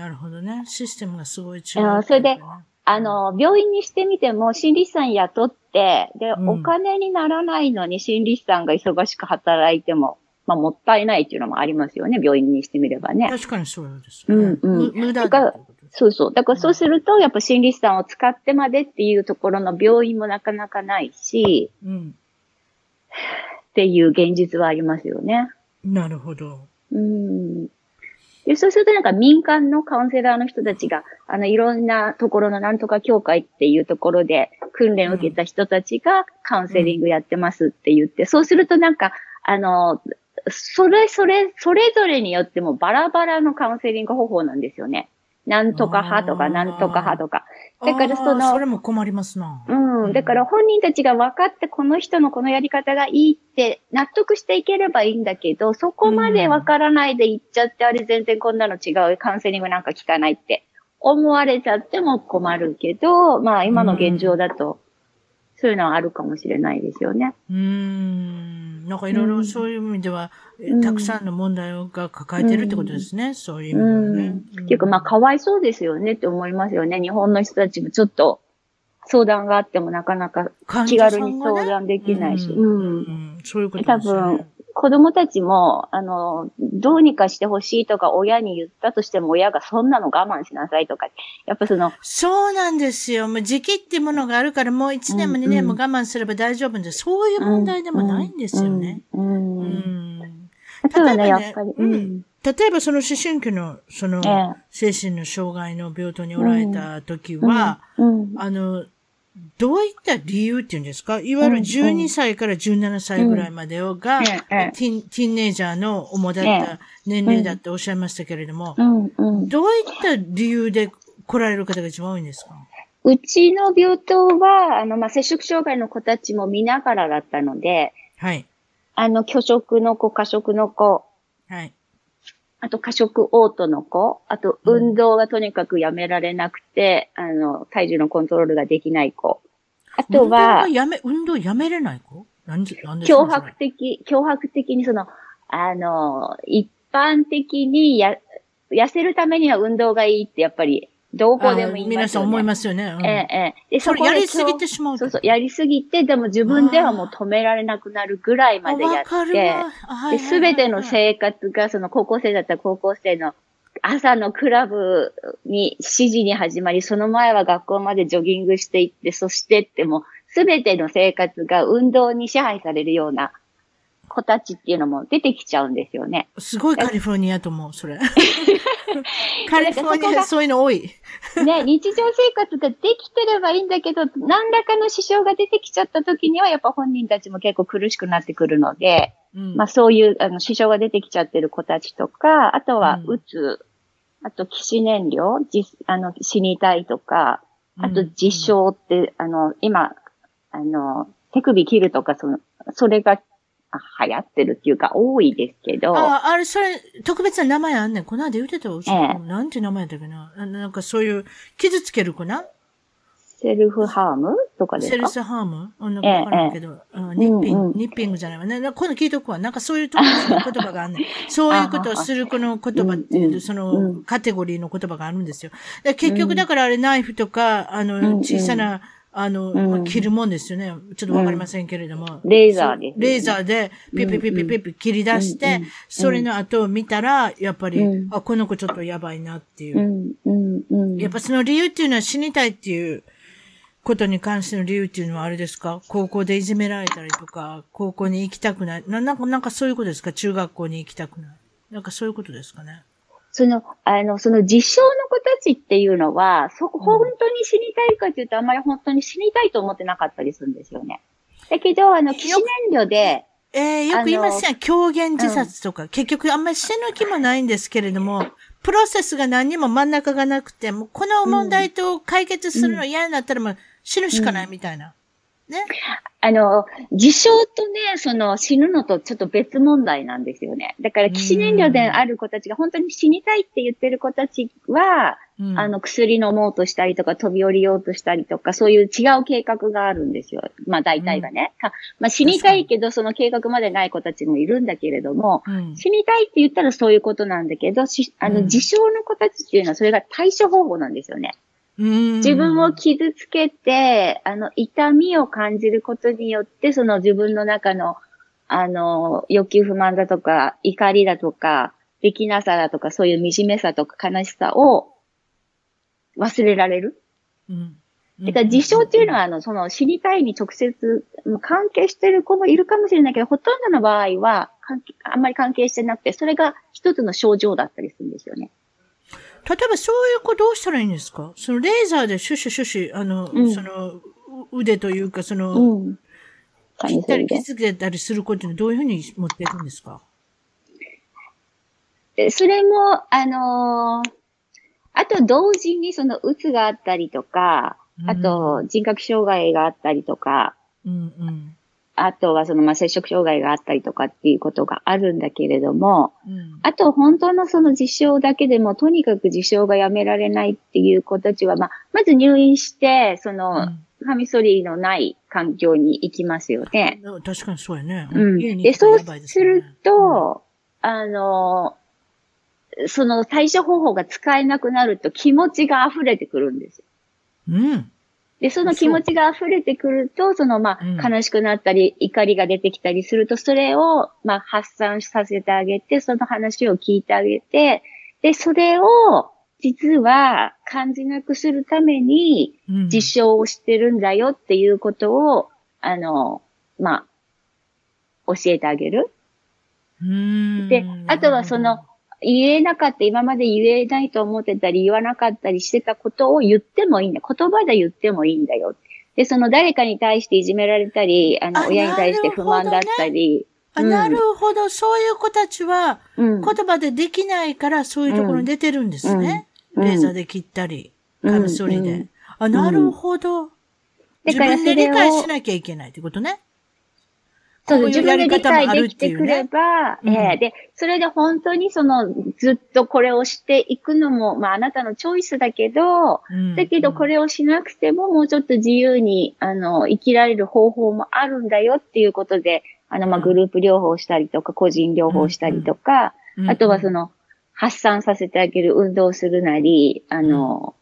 なるほどね。システムがすごい違う、あのそれで、あの、病院にしてみても心理師さん雇って、で、うんお金にならないのに心理師さんが忙しく働いても、まあ、もったいないっていうのもありますよね、病院にしてみればね。確かにそうですよね。うんうんむ無駄だ。そうそう。だからそうすると、やっぱ心理師さんを使ってまでっていうところの病院もなかなかないし、うん。っていう現実はありますよね。なるほど。うん。で、そうするとなんか民間のカウンセラーの人たちが、あの、いろんなところのなんとか協会っていうところで訓練を受けた人たちがカウンセリングやってますって言って、そうするとなんか、あの、それそれ、それぞれによってもバラバラのカウンセリング方法なんですよね。なんとか派とか、なんとか派とか。だからそのそれも困りますな。うん。だから本人たちが分かって、この人のこのやり方がいいって納得していければいいんだけど、そこまで分からないで言っちゃって、あれ全然こんなの違う、カウンセリングなんか聞かないって思われちゃっても困るけど、まあ今の現状だと、そういうのはあるかもしれないですよね。うーん。なんかいろいうろんそういう意味では、えうんたくさんの問題が抱えてるってことですね。そういう意味うではね。ん。っていうかまあかわいそうですよねって思いますよね。日本の人たちもちょっと相談があってもなかなか患気軽に相談できないし。うんうんうんそういうこと多ですよね分。、子供たちも、あの、どうにかしてほしいとか親に言ったとしても親がそんなの我慢しなさいとか、やっぱその、そうなんですよ。もう時期っていうものがあるから、もう1年も2年も我慢すれば大丈夫で、そういう問題でもないんですよね。うん。ううん。ね、例えばねやっぱり、ううんん。例えばその思春期の、そのえ、精神の障害の病棟におられた時は、うん。あの、どういった理由っていうんですか？いわゆるうん12歳から17歳ぐらいまでをが、ティン、ティーンネイジャーの主だった年齢だっておっしゃいましたけれども。どういった理由で来られる方が一番多いんですか？うちの病棟は、あの、まあ、摂食障害の子たちも見ながらだったので、はい。あの、拒食の子、過食の子、はい。あと過食嘔吐の子、あとうん。運動がとにかくやめられなくて、あの、体重のコントロールができない子。あと運動やめ、運動やめれない子？なんで、なんで脅迫的、脅迫的にその、あの、一般的にや、痩せれるためには運動がいいってやっぱり、どこでも言いますよね。皆さん思いますよね。うんええ、ええ。で、それこでやりすぎてしまうとそうそう、やりすぎて、でも自分ではもう止められなくなるぐらいまでやって、すべてのはい生活が、その高校生だったら高校生の朝のクラブに7時に始まり、その前は学校までジョギングしていって、そしてってもう、すべての生活が運動に支配されるような子たちっていうのも出てきちゃうんですよね。すごいカリフォルニアと思う、それ。カリフォルニアそういうの多い。ね、日常生活ができてればいいんだけど、何らかの支障が出てきちゃった時には、やっぱ本人たちも結構苦しくなってくるので、うんまあそういう、あの、支障が出てきちゃってる子たちとか、あとは、うんうつ、あと、起死燃料、じあの、死にたいとか、あと、自傷って、あの、今、あの、手首切るとか、その、それが、あ流行ってるっていうか、多いですけど、あ、あれ、それ、特別な名前あんねん。この間言ってたわ、うちええ。なんて名前だっけな。あなんかそういう、傷つける子な？セルフハームとかですか？セルスハーム？うんなんかわからんけど、うんニッピング、うんうん。ニッピングじゃないわね。な今度聞いとくわ。なんかそういう特別な言葉があんねん。そういうことをする子の言葉っていう、そのうんカテゴリーの言葉があるんですよ。で結局うん。だからあれナイフとか、あの、うん。小さな、あの、うんまあ切るもんですよね。ちょっとわかりませんけれども。レーザーですねレーザーでピピピピピピ切り出して、うんうんそれの後を見たら、やっぱり、うんあ、この子ちょっとやばいなっていう。うん、うん、うん。やっぱその理由っていうのは死にたいっていうことに関しての理由っていうのはあれですか高校でいじめられたりとか、高校に行きたくない。ななんか、なんかそういうことですか中学校に行きたくない。なんかそういうことですかね。その、あの、その実証の子たちっていうのは、そこ、本当に死にたいかっていうと、あんまり本当に死にたいと思ってなかったりするんですよね。だけど、あの、起死燃料で、えー、よく言いますやん。狂言自殺とか、結局あんまり死ぬ気もないんですけれども、プロセスが何にも真ん中がなくて、もうこの問題と解決するの嫌になったらもう死ぬしかないみたいな。ね。あの、自傷とね、その死ぬのとちょっと別問題なんですよね。だから、起死燃料である子たちが本当に死にたいって言ってる子たちは、うんあの、薬飲もうとしたりとか、飛び降りようとしたりとか、そういう違う計画があるんですよ。まあ、大体がね。かまあ、死にたいけど、その計画までない子たちもいるんだけれども、うん死にたいって言ったらそういうことなんだけど、しあの、うん自傷の子たちっていうのはそれが対処方法なんですよね。うん自分を傷つけて、あの、痛みを感じることによって、その自分の中の、あの、欲求不満だとか、怒りだとか、できなさだとか、そういう惨めさとか悲しさを忘れられる。うん。だから自傷っていうのは、あの、その死にたいに直接うん関係してる子もいるかもしれないけど、ほとんどの場合はあんまり関係してなくて、それが一つの症状だったりするんですよね。例えばそういう子どうしたらいいんですか？そのレーザーでシュシュシュシュ、あの、うん。その、う腕というか、その、うん。切ったりで傷つけたりする子ってどういうふうに持っていくんですか？でそれも、あのーあと同時にそのうつがあったりとか、あと人格障害があったりとか、うんうん。あとはそのまあ摂食障害があったりとかっていうことがあるんだけれども、うん。あと本当のその自傷だけでもとにかく自傷がやめられないっていう子たちは、まあ、まず入院して、その、カミソリのない環境に行きますよね。うん確かにそうやね。うん。家にで、そうする、と、あの、その対処方法が使えなくなると気持ちが溢れてくるんですよ。うん。で、その気持ちが溢れてくると、その、まうん。あ、悲しくなったり、怒りが出てきたりすると、それを、まあ、発散させてあげて、その話を聞いてあげて、で、それを、実は、感じなくするために、うん。実証をしてるんだよっていうことを、あの、まあ、教えてあげる。うん。で、あとはその、、言えなかった、今まで言えないと思ってたり、言わなかったりしてたことを言ってもいいんだ。言葉で言ってもいいんだよ。で、その誰かに対していじめられたり、あの、あ親に対して不満だったり、あ、うんなるほど。そういう子たちは、うん。言葉でできないから、そういうところに出てるんですね。うんレーザーで切ったり、うんカミソリで。うんあ、なるほど。だ自から分で理解しなきゃいけないってことね。そう自分で理解できてくれね。ば、うん。ええで、それで本当にその、ずっとこれをしていくのも、まあ、あなたのチョイスだけど、うん。だけど、これをしなくても、もうちょっと自由に、あの、生きられる方法もあるんだよっていうことで、あの、まあ、うん。グループ療法したりとか、個人療法したりとか、うん。あとはその、発散させてあげる運動をするなり、あの、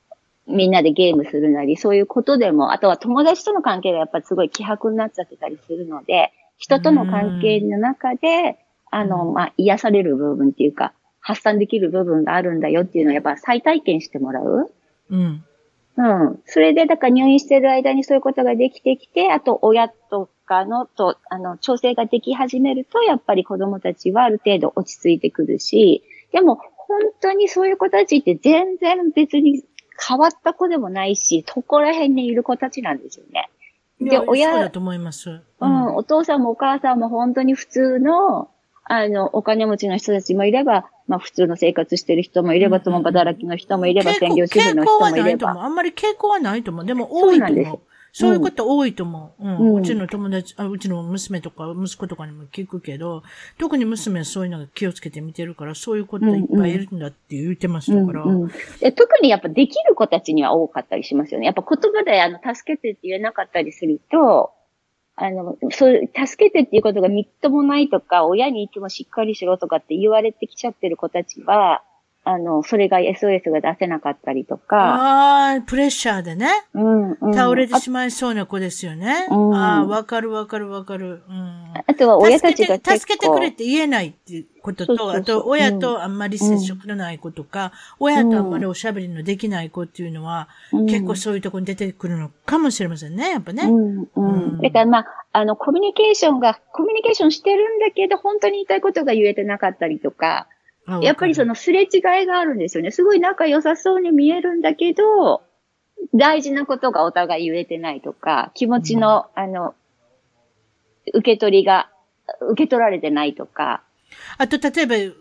みんなでゲームするなり、そういうことでも、あとは友達との関係がやっぱりすごい希薄になっちゃってたりするので、人との関係の中で、あの、まあ、癒される部分っていうか、発散できる部分があるんだよっていうのをやっぱ再体験してもらう。うん。うん。それで、だから入院してる間にそういうことができてきて、あと親とかのと、あの、調整ができ始めると、やっぱり子供たちはある程度落ち着いてくるし、でも本当にそういう子たちって全然別に変わった子でもないし、そこら辺にいる子たちなんですよね。で親そうだと思います。ううん、お父さんもお母さんも本当に普通の、あの、お金持ちの人たちもいれば、まあ普通の生活してる人もいれば、うん共働きの人もいれば、傾専業主婦の人もいれば。ないと思う。あんまり傾向はないと思う。でも多いとそうなんで。そういうこと多いと思う。うん。うんうちの友達あ、うちの娘とか息子とかにも聞くけど、特に娘はそういうのが気をつけて見てるから、そういうこといっぱいいるんだって言ってましたから。うんうんで特にやっぱできる子たちには多かったりしますよね。やっぱ言葉であの助けてって言えなかったりすると、あの、そう、助けてっていうことがみっともないとか、親にいつもしっかりしろとかって言われてきちゃってる子たちは、あの、それが SOS が出せなかったりとか、ああ、プレッシャーでね。うんうん倒れてしまいそうな子ですよね。うんああ、わかるわかるわかる。うん。あとは親たちが助けて、くれって言えないっていうことと、あと、親とあんまり接触のない子とか、親とあんまりおしゃべりのできない子っていうのは、うん結構そういうとこに出てくるのかもしれませんね、やっぱね。うん、ううんん。だからまあ、あの、コミュニケーションが、コミュニケーションしてるんだけど、本当に言いたいことが言えてなかったりとか、あやっぱりそ、のすれ違いがあるんですよね。すごい仲良さそうに見えるんだけど、大事なことがお互い言えてないとか、気持ちの、あの、受け取りが、受け取られてないとか。あと、例えば、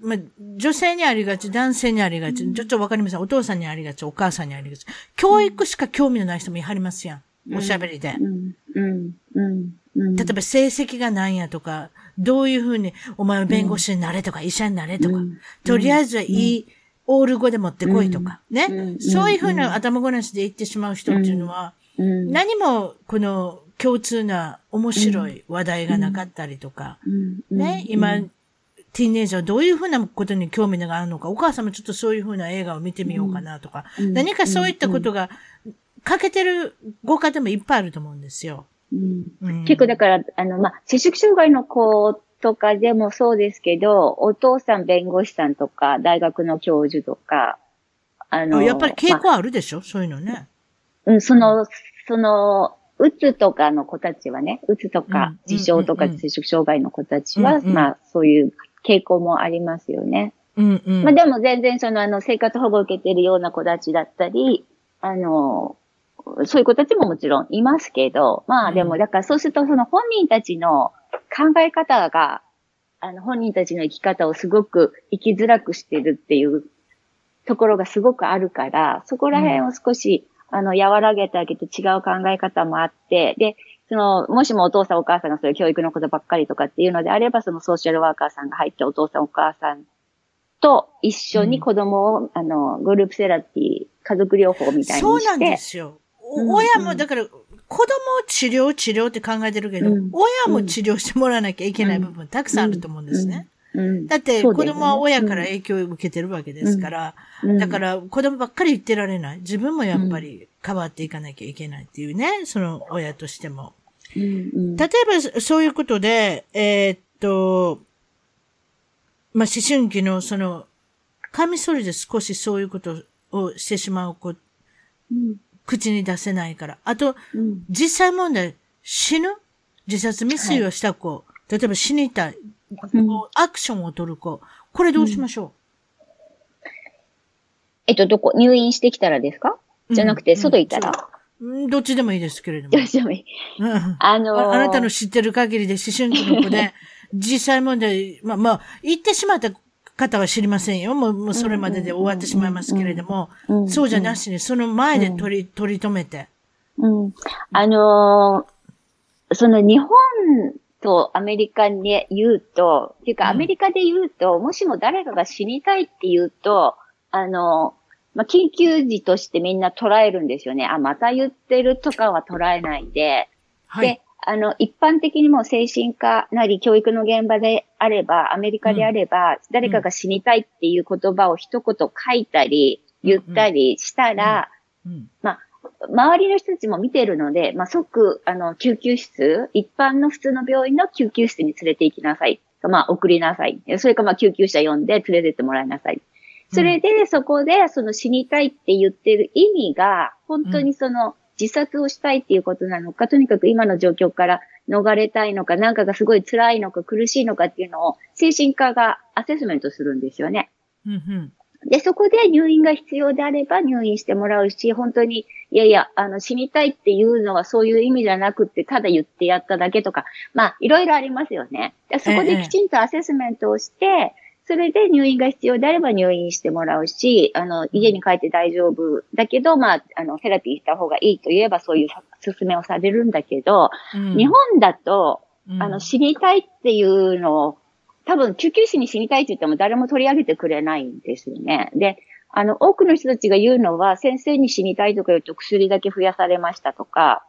まあ、女性にありがち、男性にありがち、ちょっとわかりません。お父さんにありがち、お母さんにありがち。教育しか興味のない人もいはりますやん。おしゃべりで。うん、うん、うん、うん。例えば成績がなんやとか、どういうふうに、お前は弁護士になれとか、医者になれとか、うん。とりあえずはいい、オール語で持ってこいとか、ね、うん。そういうふうな頭ごなしで言ってしまう人っていうのは、うん、何もこの共通な面白い話題がなかったりとか、うん、ね、今、ティーンエイジャーはどういうふうなことに興味があるのか、お母さんもちょっとそういうふうな映画を見てみようかなとか、うん。何かそういったことが欠けてるご家庭もいっぱいあると思うんですよ。うんうん結構だから、あの、まあ、摂食障害の子とかでもそうですけど、お父さん弁護士さんとか、大学の教授とか、あの、やっぱり傾まあ向あるでしょ、そういうのね。うん、その、その、うつとかの子たちはね、うつとかうん、自傷とか摂食障害の子たちは、うんうんまあ、そういう傾向もありますよね。うんうん。まあ、でも全然その、あの、生活保護を受けてるような子たちだったり、あの、そういう子たちももちろんいますけど、まあでも、うんだからそうするとその本人たちの考え方が、あの、本人たちの生き方をすごく生きづらくしてるっていうところがすごくあるから、そこら辺を少し、あの、和らげてあげて違う考え方もあって、で、その、もしもお父さんお母さんがそういう教育のことばっかりとかっていうのであれば、そのソーシャルワーカーさんが入ってお父さんお母さんと一緒に子供を、あの、グループセラピー、家族療法みたいにして。そうなんですよ。親も、だから、子供を治療、治療って考えてるけど、うん。親も治療してもらわなきゃいけない部分たくさんあると思うんですね。うん。だって、子供は親から影響を受けてるわけですから、うん。だから子供ばっかり言ってられない。自分もやっぱり変わっていかなきゃいけないっていうね、その親としても。例えば、そういうことで、えーっと、まあ、思春期のその、カミソリで少しそういうことをしてしまう子、うん口に出せないから。あと、うん。実際問題、死ぬ？自殺未遂をした子、例えば死にたい、うん。アクションを取る子、これどうしましょえっと、どこ？入院してきたらですか？う、じゃなくて、うん。外行ったら、うん。どっちでもいいですけれども。どうしてもいい。うん。あのー。ああなたの知ってる限りで思春期の子で、実際問題、まあまあ、言ってしまった方は知りませんよ。もう、もうそれまでで終わってしまいますけれども、うんそうじゃなしに、その前で取り、取り留めて。うん。あのーその日本とアメリカに言うと、っていうかうんアメリカで言うと、もしも誰かが死にたいって言うと、あのーまあ、緊急時としてみんな捉えるんですよね。あ、また言ってるとかは捉えないで。はいで。、あの、一般的にも精神科なり教育の現場であれば、アメリカであれば、誰かが死にたいっていう言葉を一言書いたり、言ったりしたら、うん。周りの人たちも見てるので、まあ、即、あの、救急室、一般の普通の病院の救急室に連れて行きなさい。まあ、送りなさい。それか、まあ、救急車呼んで連れてってもらいなさい。それで、そこで、その死にたいって言ってる意味が、本当にその、自殺をしたいっていうことなのか、とにかく今の状況から逃れたいのか、なんかがすごい辛いのか苦しいのかっていうのを、精神科がアセスメントするんですよね。うん。うん。で、そこで入院が必要であれば入院してもらうし、本当に、いやいや、あの、死にたいっていうのはそういう意味じゃなくって、ただ言ってやっただけとか、まあ、いろいろありますよね。でそこできちんとアセスメントをして、それで入院が必要であれば入院してもらうし、あの、家に帰って大丈夫。だけど、まあ、あの、セラピーした方がいいと言えばそういう勧めをされるんだけど、うん。日本だと、うん。あの、死にたいっていうのを、多分救急士に死にたいって言っても誰も取り上げてくれないんですよね。で、あの、多くの人たちが言うのは、先生に死にたいとか言うと薬だけ増やされましたとか、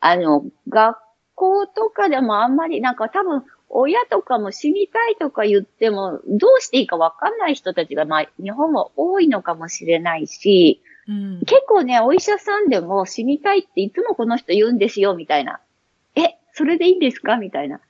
あの、学校とかでもあんまり、なんか多分、親とかも死にたいとか言っても、どうしていいかわかんない人たちが、まあ、日本は多いのかもしれないし、うん。結構ね、お医者さんでも死にたいっていつもこの人言うんですよ、みたいな。え、それでいいんですか？みたいな。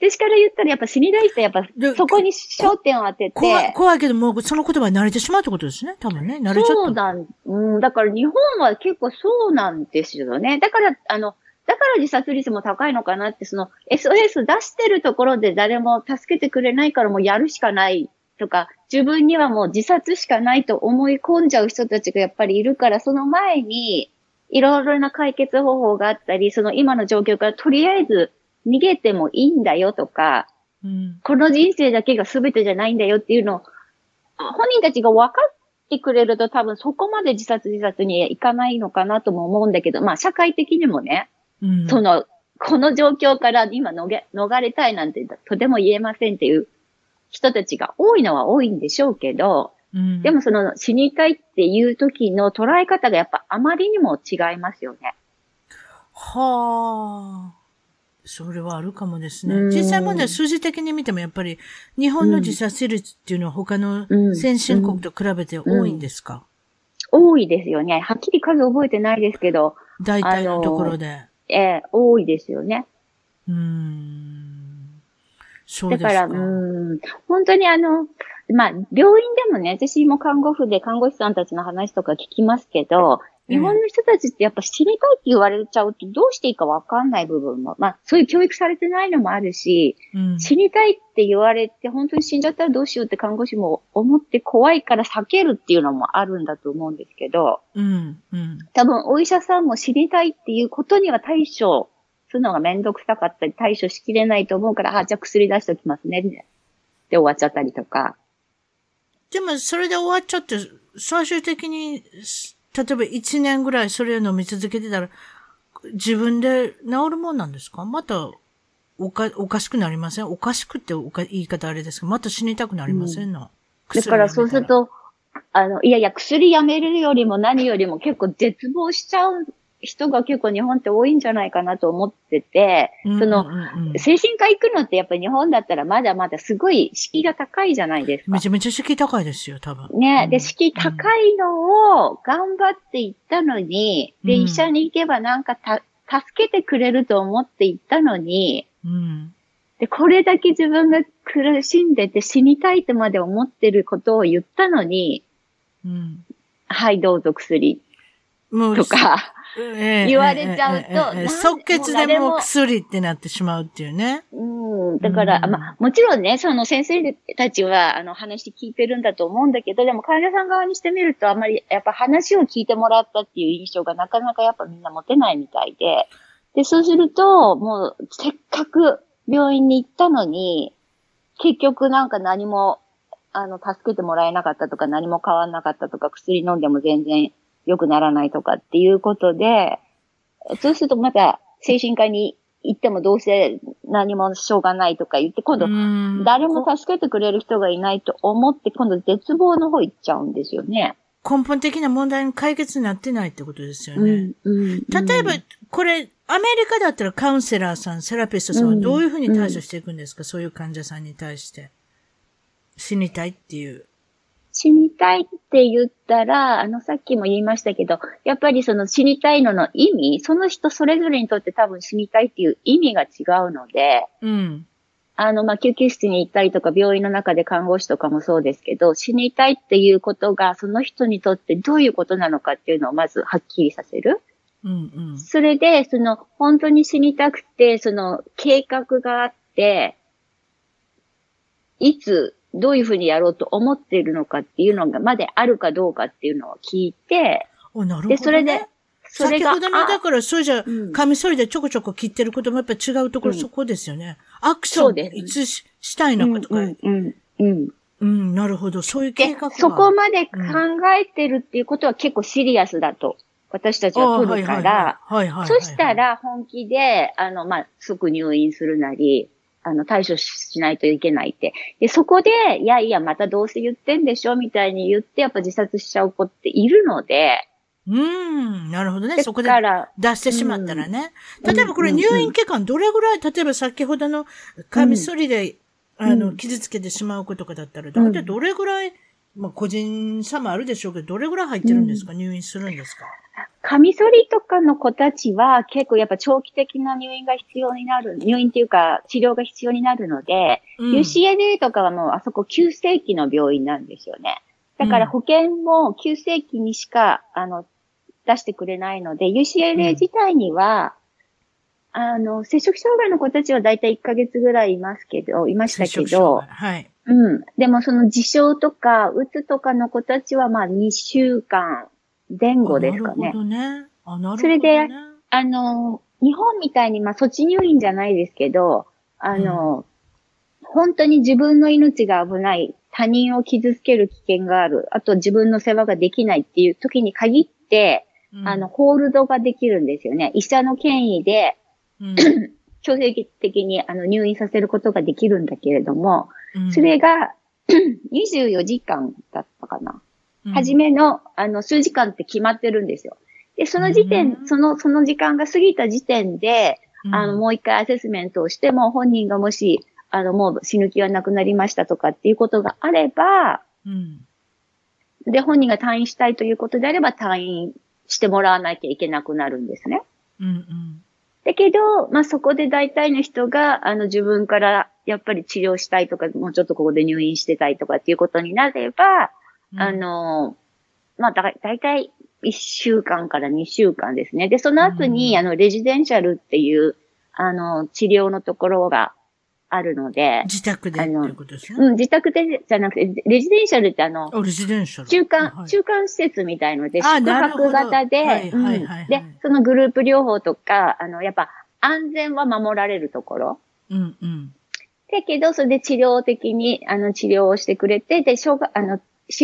私から言ったらやっぱ死にたい人はやっぱでそこに焦点を当てて。怖い、怖いけど、もうその言葉に慣れてしまうってことですね。多分ね。慣れちゃった。そうなん、うん、だから日本は結構そうなんですよね。だから、あの、だから自殺率も高いのかなって、その SOS 出してるところで誰も助けてくれないからもうやるしかないとか、自分にはもう自殺しかないと思い込んじゃう人たちがやっぱりいるから、その前に、いろいろな解決方法があったり、その今の状況からとりあえず逃げてもいいんだよとか、うん。この人生だけが全てじゃないんだよっていうのを、本人たちが分かってくれると多分そこまで自殺自殺にいかないのかなとも思うんだけど、まあ社会的にもね、うん。その、この状況から今逃げ、逃れたいなんてとても言えませんっていう人たちが多いのは多いんでしょうけど、うん、でもその死にたいっていう時の捉え方がやっぱあまりにも違いますよね。はあ。それはあるかもですね。うん実際問題数字的に見てもやっぱり日本の自殺率っていうのは他のうん先進国と比べて多いんですか、多いですよね。はっきり数覚えてないですけど、大体のところで。ええ多いですよね。うーん。そうですか。だから、うん、本当にあの、まあ、病院でもね、私も看護婦で看護師さんたちの話とか聞きますけど、日本の人たちってやっぱ死にたいって言われちゃうとどうしていいかわかんない部分も、まあ、そういう教育されてないのもあるし、うん、死にたいって言われて本当に死んじゃったらどうしようって看護師も思って怖いから避けるっていうのもあるんだと思うんですけど、うん、うん。多分お医者さんも死にたいっていうことには対処するのがめんどくさかったり対処しきれないと思うから、あ、じゃあ薬出しておきますね。で終わっちゃったりとか。でも、それで終わっちゃって、最終的に、す例えば1年ぐらいそれを飲み続けてたら、自分で治るもんなんですか？また、おか、おかしくなりません？おかしくっておか言い方あれですけど、また死にたくなりませんの、だからそうすると、あの、いやいや、薬やめるよりも何よりも結構絶望しちゃう人が結構日本って多いんじゃないかなと思ってて、うんその、精神科行くのってやっぱり日本だったらまだまだすごい敷居が高いじゃないですかめ。ちゃめちゃ敷居高いですよ、多分。ね、で、うん敷居高いのを頑張って行ったのに、で、うん医者に行けばなんかた、助けてくれると思って行ったのに、うん。で、これだけ自分が苦しんでて死にたいとまで思ってることを言ったのに、うん。はい、どうぞ薬とか、ええ言われちゃうと即決でも薬ってなってしまうっていうね。うん、だから、うんまあ、もちろんね、その先生たちは、あの、話聞いてるんだと思うんだけど、でも患者さん側にしてみると、あんまり、やっぱ話を聞いてもらったっていう印象がなかなかやっぱみんな持てないみたいで、で、そうすると、もう、せっかく病院に行ったのに、結局なんか何も、あの、助けてもらえなかったとか、何も変わんなかったとか、薬飲んでも全然良くならないとかっていうことで、そうするとまた精神科に行ってもどうせ何もしょうがないとか言って、今度うん誰も助けてくれる人がいないと思って、今度絶望の方行っちゃうんですよね。根本的な問題に解決になってないってことですよね。うんうん例えば、これ、アメリカだったらカウンセラーさん、セラピストさんはどういうふうに対処していくんですか、そういう患者さんに対して。死にたいっていう。死にたいって言ったら、あの、さっきも言いましたけど、やっぱりその死にたいのの意味、その人それぞれにとって多分死にたいっていう意味が違うので、うん。あの、まあ、救急室に行ったりとか、病院の中で看護師とかもそうですけど、死にたいっていうことが、その人にとってどういうことなのかっていうのをまずはっきりさせる。うんうん。それで、その、本当に死にたくて、その、計画があって、いつ、どういうふうにやろうと思っているのかっていうのが、まであるかどうかっていうのを聞いて、お、なるほど、ね。で、それで、それが、先ほどの、だあから、それじゃ、うんカミソリでちょこちょこ切ってることもやっぱ違うところ、うんそこですよね。アクション、そうですいつししたいのかとか、うん、うん、うん。うん、なるほど。そういう計で画が。そこまで考えてるっていうことは結構シリアスだと、私たちは取るから、そした、ら本気で、あの、まあ、即入院するなり、あの、対処しないといけないって。で、そこで、いやいや、またどうせ言ってんでしょみたいに言って、やっぱ自殺しちゃう子っているので、うん、なるほどね。だそこでから、出してしまったらね。うん例えばこれ入院期間どれぐらい、例えば先ほどのカミソリで、あの、うん傷つけてしまう子とかだったら、うん大体どれぐらい、まあ個人差もあるでしょうけど、どれぐらい入ってるんですか、入院するんですか？カミソリとかの子たちは結構やっぱ長期的な入院が必要になる、入院っていうか治療が必要になるので、うん。UCLA とかはもうあそこ急性期の病院なんですよね。だから保険も急性期にしか、あの、出してくれないので、UCLA 自体には、あの、摂食障害の子たちはだいたい1ヶ月ぐらいいますけど、いましたけど、はい。うん。でもその自傷とか、うつとかの子たちはまあ2週間前後ですかねなるほ。どね。あ、なるほど、ね。それであの、日本みたいに、まあ、措置入院じゃないですけど、あの、本当に自分の命が危ない、他人を傷つける危険がある、あと自分の世話ができないっていう時に限って、うんあの、、ホールドができるんですよね。医者の権威で、うん強制的にあの入院させることができるんだけれども、うんそれが 24時間だったかな。うん初めの、あの、数時間って決まってるんですよ。で、その時点、うんその、その時間が過ぎた時点で、うんあの、もう一回アセスメントをしても、本人がもし、あの、もう死ぬ気はなくなりましたとかっていうことがあれば、うん。で、本人が退院したいということであれば、退院してもらわなきゃいけなくなるんですね。うん。うん。だけど、まあ、そこで大体の人が、あの、自分から、やっぱり治療したいとか、もうちょっとここで入院してたいとかっていうことになれば、うんあ、の、まあ、だ、だいたい1週間から2週間ですね。で、その後に、うんあの、レジデンシャルっていう、あの、治療のところがあるので、自宅でっていうことですね？うん、自宅でじゃなくて、レジデンシャルってあの、あレジデンシャル。中間、はい中間施設みたいので、あ宿泊型で、はいうんはいはいはいで、そのグループ療法とか、あの、やっぱ安全は守られるところ。うんうん。だけど、それで治療的に、あの、治療をしてくれて、で、障害、あの、思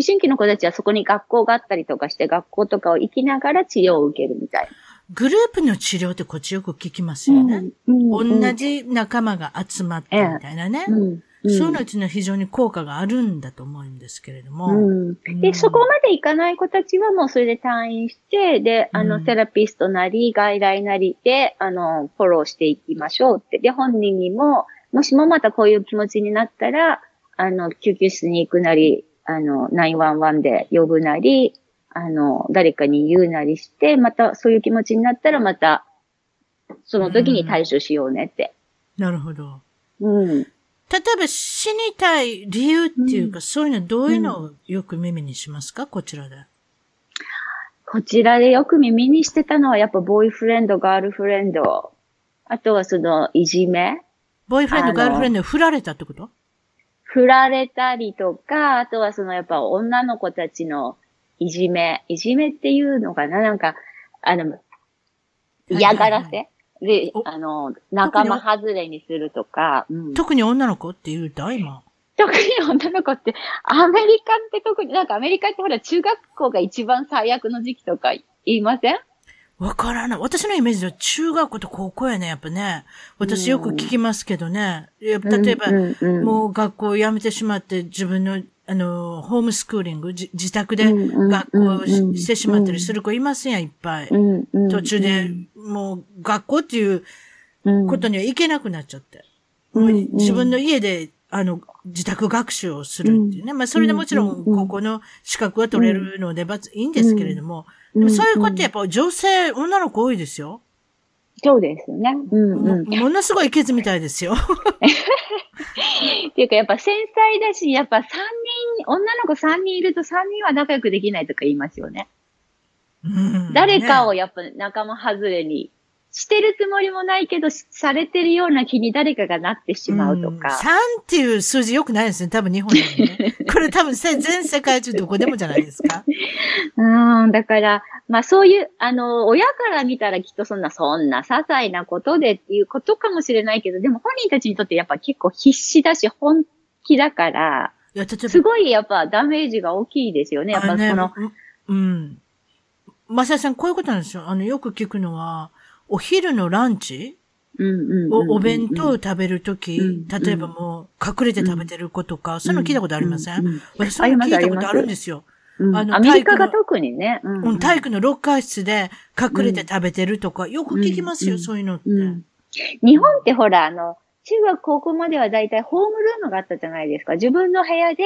春期の子たちはそこに学校があったりとかして、学校とかを行きながら治療を受けるみたいグループの治療ってこっちよく聞きますよね。うん同じ仲間が集まってみたいなね。うんうんそういうのうのは非常に効果があるんだと思うんですけれども。うんうんで、そこまでいかない子たちはもうそれで退院して、で、あの、うんセラピストなり、外来なりで、あの、フォローしていきましょうって。で、本人にも、もしもまたこういう気持ちになったら、あの、救急室に行くなり、あの、911で呼ぶなり、あの、誰かに言うなりして、またそういう気持ちになったらまた、その時に対処しようねって。なるほど。うん。例えば死にたい理由っていうか、そういうのはどういうのをよく耳にしますか？こちらで。こちらでよく耳にしてたのはやっぱボーイフレンド、ガールフレンド。あとはそのいじめ。ボーイフレンド、ガールフレンドに振られたってこと？振られたりとか、あとはそのやっぱ女の子たちのいじめ。いじめっていうのかな？なんか、あの、嫌がらせ？でお、あの、仲間外れにするとか、うん特に女の子って言うた？今。特に女の子って、アメリカって特に、なんかアメリカってほら中学校が一番最悪の時期とか言いません？わからない。私のイメージでは中学校と高校やね、やっぱね。私よく聞きますけどね。やっぱ例えば、うんうんうんもう学校を辞めてしまって自分の、あの、ホームスクーリング、じ自宅で学校をし,、てしまったりする子いますやん、いっぱい。途中で、もう学校っていううんことには行けなくなっちゃって。うんもう自分の家で、あの、自宅学習をするっていうね。まあ、それでもちろん、ここの資格は取れるので、ばついいんですけれども、でもそういう子ってやっぱ女性、女の子多いですよ。そうですよね。うんうん。もものすごいケツみたいですよ。っていうかやっぱ繊細だし、やっぱ3人、女の子3人いると3人は仲良くできないとか言いますよね。うん誰かをねやっぱ仲間外れにしてるつもりもないけど、しされてるような気に誰かがなってしまうとんか。3っていう数字良くないですね。多分日本でもね。これ多分せ全世界中どこでもじゃないですか。うん、だから、まあそういう、あの、親から見たらきっとそんな、そんな些細なことでっていうことかもしれないけど、でも本人たちにとってやっぱ結構必死だし、本気だから、すごいやっぱダメージが大きいですよね。やっぱその、ね、うん。マサイさん、こういうことなんですよ。あの、よく聞くのは、お昼のランチうんおお弁当を食べるとき、うん。例えばもう隠れて食べてる子とか、そういうの聞いたことありません、私そういうの聞いたことあるんですよ。うん。あのアメリカが特にね。うんうん、体育のロッカー室で隠れて食べてるとか、よく聞きますよ、うんそういうのって。うん。日本ってほら、あの、中学高校まではだいたいホームルームがあったじゃないですか。自分の部屋で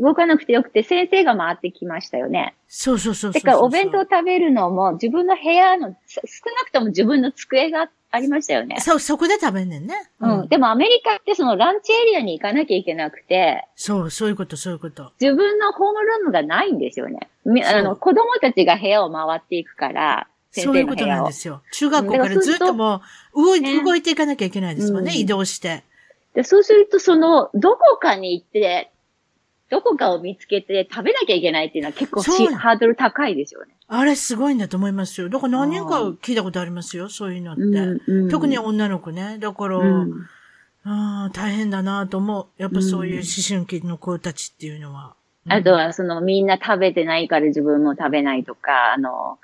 動かなくてよくて先生が回ってきましたよね。そうそうそうそうそう。だからお弁当食べるのも自分の部屋の、さ少なくとも自分の机がありましたよね。そう、そこで食べんねんね。うん。でもアメリカってそのランチエリアに行かなきゃいけなくて、そう、そういうこと、そういうこと。自分のホームルームがないんですよね。みあの、子供たちが部屋を回っていくから、先そういうこと。なんですよ。中学校からずっともう動い、ね動いていかなきゃいけないですもんね、うん移動して。で、そうすると、その、どこかに行って、どこかを見つけて食べなきゃいけないっていうのは結構ハードル高いですよね。あれすごいんだと思いますよ。だから何人か聞いたことありますよ、そういうのって。うん特に女の子ね。だから、うんああ、大変だなと思う。やっぱそういう思春期の子たちっていうのは。あとは、その、みんな食べてないから自分も食べないとか、あの、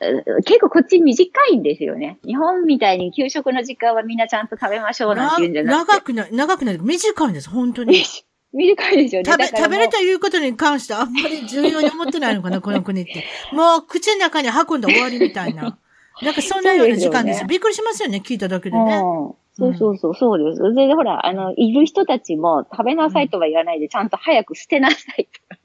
う結構こっち短いんですよね。日本みたいに給食の時間はみんなちゃんと食べましょうなんて言うんじゃなくて。長くない、長くない。短いんです、本当に。短いですよね。食べ、食べるということに関してあんまり重要に思ってないのかな、この国って。もう口の中に運んだ終わりみたいな。なんかそんなような時間ですですよねびっくりしますよね、聞いただけでね。うんそうそうそう、そうです。でほら、あの、いる人たちも食べなさいとは言わないで、ちゃんと早く捨てなさいとか、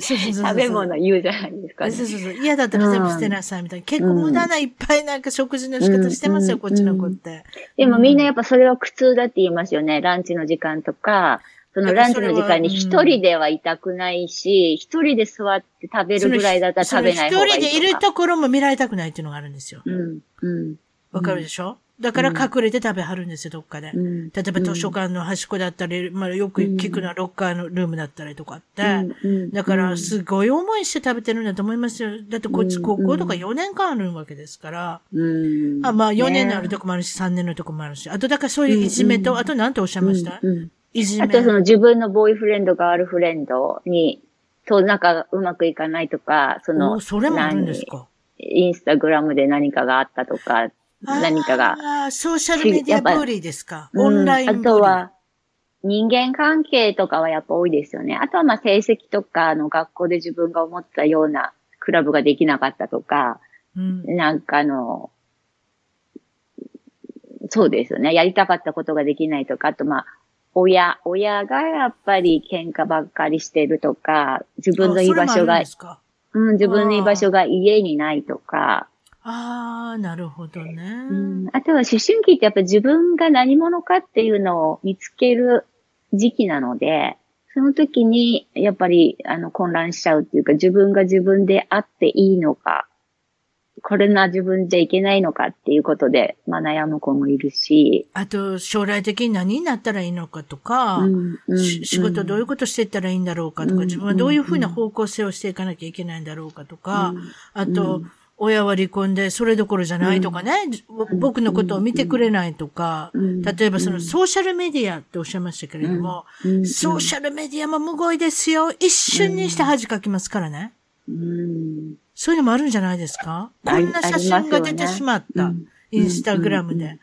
そうそうそう食べ物言うじゃないですか、ね。そうそうそう。嫌だったら全部捨てなさいみたいな。結構無駄ないっぱいなんか食事の仕方してますよ、うんこっちの子って。でもみんなやっぱそれは苦痛だって言いますよね。ランチの時間とか、そのランチの時間に一人ではいたくないし、一人で座って食べるぐらいだったら食べない方がいい一人でいるところも見られたくないっていうのがあるんですよ。うん、うん。わかるでしょ？だから隠れて食べはるんですよ、どっかで。うん例えば図書館の端っこだったり、まあよく聞くのはロッカーのルームだったりとかって。うんだから、すごい思いして食べてるんだと思いますよ。だってこっちうん高校とか4年間あるわけですから。うん。あまあ4年のあねるとこもあるし、3年のとこもあるし。あとだからそういういじめと、あと何ておっしゃいました、うんうんいいじめ。あとその自分のボーイフレンド、ガールフレンドに、と仲がうまくいかないとか、その、それもあるんですか？インスタグラムで何かがあったとか、何かが。ああ、ソーシャルメディアブリーですか？オンライン、うん、あとは、人間関係とかはやっぱ多いですよね。あとはまあ成績とか、あの学校で自分が思ったようなクラブができなかったとか、うん、なんかあの、そうですよね。やりたかったことができないとか、あとまあ、親、親がやっぱり喧嘩ばっかりしてるとか、自分の居場所が、うん、自分の居場所が家にないとか。ああ、なるほどね、うん。あとは思春期ってやっぱ自分が何者かっていうのを見つける時期なので、その時にやっぱりあの混乱しちゃうっていうか自分が自分であっていいのか、これな自分じゃいけないのかっていうことで、まあ悩む子もいるし。あと、将来的に何になったらいいのかとか、うんうん、仕事どういうことしていったらいいんだろうかとか、自分はどういうふうな方向性をしていかなきゃいけないんだろうかとか、あと、親は離婚でそれどころじゃないとかね、僕のことを見てくれないとか、例えばそのソーシャルメディアっておっしゃいましたけれども、ソーシャルメディアもむごいですよ。一瞬にして恥かきますからね。そういうのもあるんじゃないですか？こんな写真が出てしまった。インスタグラムで。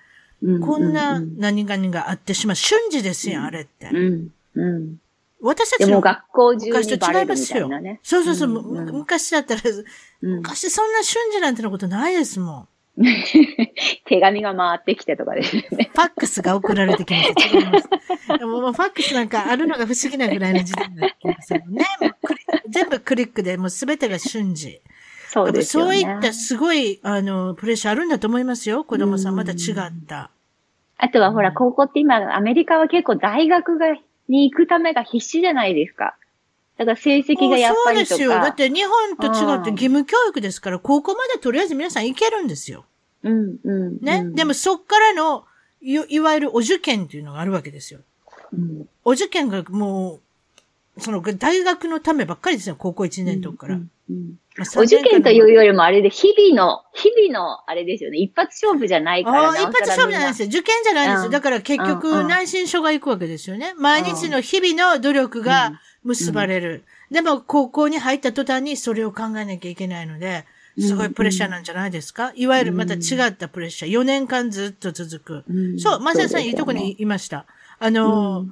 こんな何々があってしまう。瞬時ですよ、あれって。私たちも学校中にバレるみたいなね。そうそうそう。昔だったら、昔そんな瞬時なんてのことないですもん。手紙が回ってきてとかですね。ファックスが送られてきます。違います。でももうファックスなんかあるのが不思議なぐらいの時代になってきますよね。全部クリックでもうすべてが瞬時。そうですね。そういったすごい、あの、プレッシャーあるんだと思いますよ。子供さんまた違った。あとはほら、高校って今、アメリカは結構大学が、に行くためが必死じゃないですか。だから成績がやっぱりとか。そうですよ。だって日本と違って義務教育ですから、高校までとりあえず皆さん行けるんですよ。うん、うん。ね。でもそっからのい、いわゆるお受験っていうのがあるわけですよ。うん、お受験がもう、その大学のためばっかりですよ、高校1年とから。うんうんお受験というよりもあれで、日々の、日々の、あれですよね。一発勝負じゃないから一発勝負じゃないですよ。受験じゃないですよ。だから結局、内申書が行くわけですよね。毎日の日々の努力が結ばれる。でも、高校に入った途端にそれを考えなきゃいけないので、すごいプレッシャーなんじゃないですか、いわゆるまた違ったプレッシャー。4年間ずっと続く。そう、マサさんいいとこにいました。あの、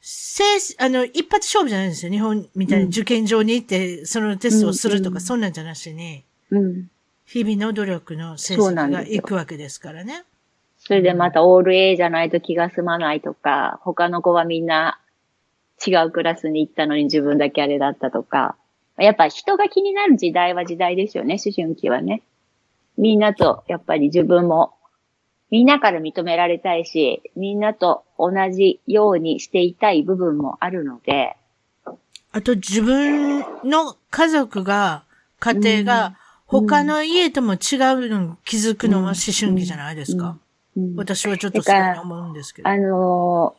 せあの、一発勝負じゃないんですよ。日本みたいに受験場に行って、そのテストをするとか、そんなんじゃなしに、うん、日々の努力の成績がいくわけですからね。それでまたオール A じゃないと気が済まないとか、他の子はみんな違うクラスに行ったのに自分だけあれだったとか。やっぱ人が気になる時代は時代ですよね、思春期はね。みんなと、やっぱり自分も、みんなから認められたいし、みんなと同じようにしていたい部分もあるので。あと自分の家族が、家庭が、他の家とも違うの気づくのは思春期じゃないですか。私はちょっとそうに思うんですけど。あの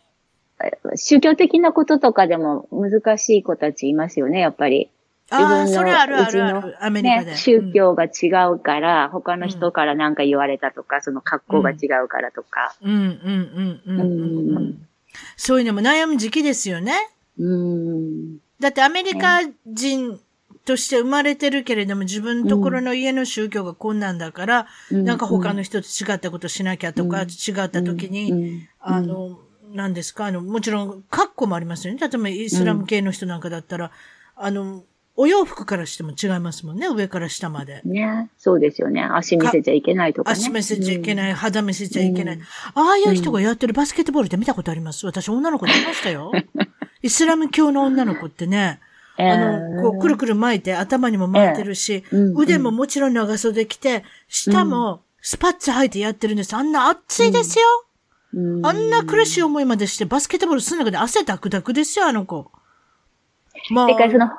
ー、宗教的なこととかでも難しい子たちいますよね、やっぱり。自分の、それあるあるある、アメリカで。宗教が違うから、うん、他の人から何か言われたとか、その格好が違うからとか。うん、うん、うん、うん。うんそういうのも悩む時期ですよね。うん。だってアメリカ人として生まれてるけれども、自分のところの家の宗教がこんなんだから、うん、なんか他の人と違ったことしなきゃとか、うん、違った時に、うん、あの、何ですか？あの、もちろん、格好もありますよね。例えばイスラム系の人なんかだったら、あの、お洋服からしても違いますもんね、上から下まで。ね。そうですよね。足見せちゃいけないとか、ね、足見せちゃいけない、うん、肌見せちゃいけない、うん、ああいう人がやってるバスケットボールって見たことあります？私、女の子でいましたよ。イスラム教の女の子ってね、あの、こう、くるくる巻いて、頭にも巻いてるし、えー、腕ももちろん長袖着て、下もスパッツ履いてやってるんです。あんな暑いですよ。あんな苦しい思いまでして、バスケットボールする中で汗ダクダクですよ、あの子。まあ。てか、その、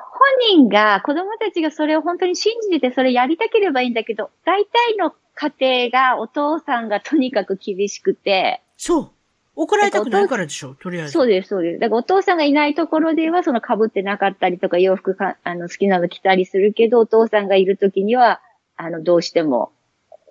人が、子供たちがそれを本当に信じてて、それやりたければいいんだけど、大体の家庭がお父さんがとにかく厳しくて。そう。怒られたくないからでしょ、とりあえず。そうです、そうです。だからお父さんがいないところでは、その被ってなかったりとか、洋服か、あの、好きなの着たりするけど、お父さんがいるときには、あの、どうしても、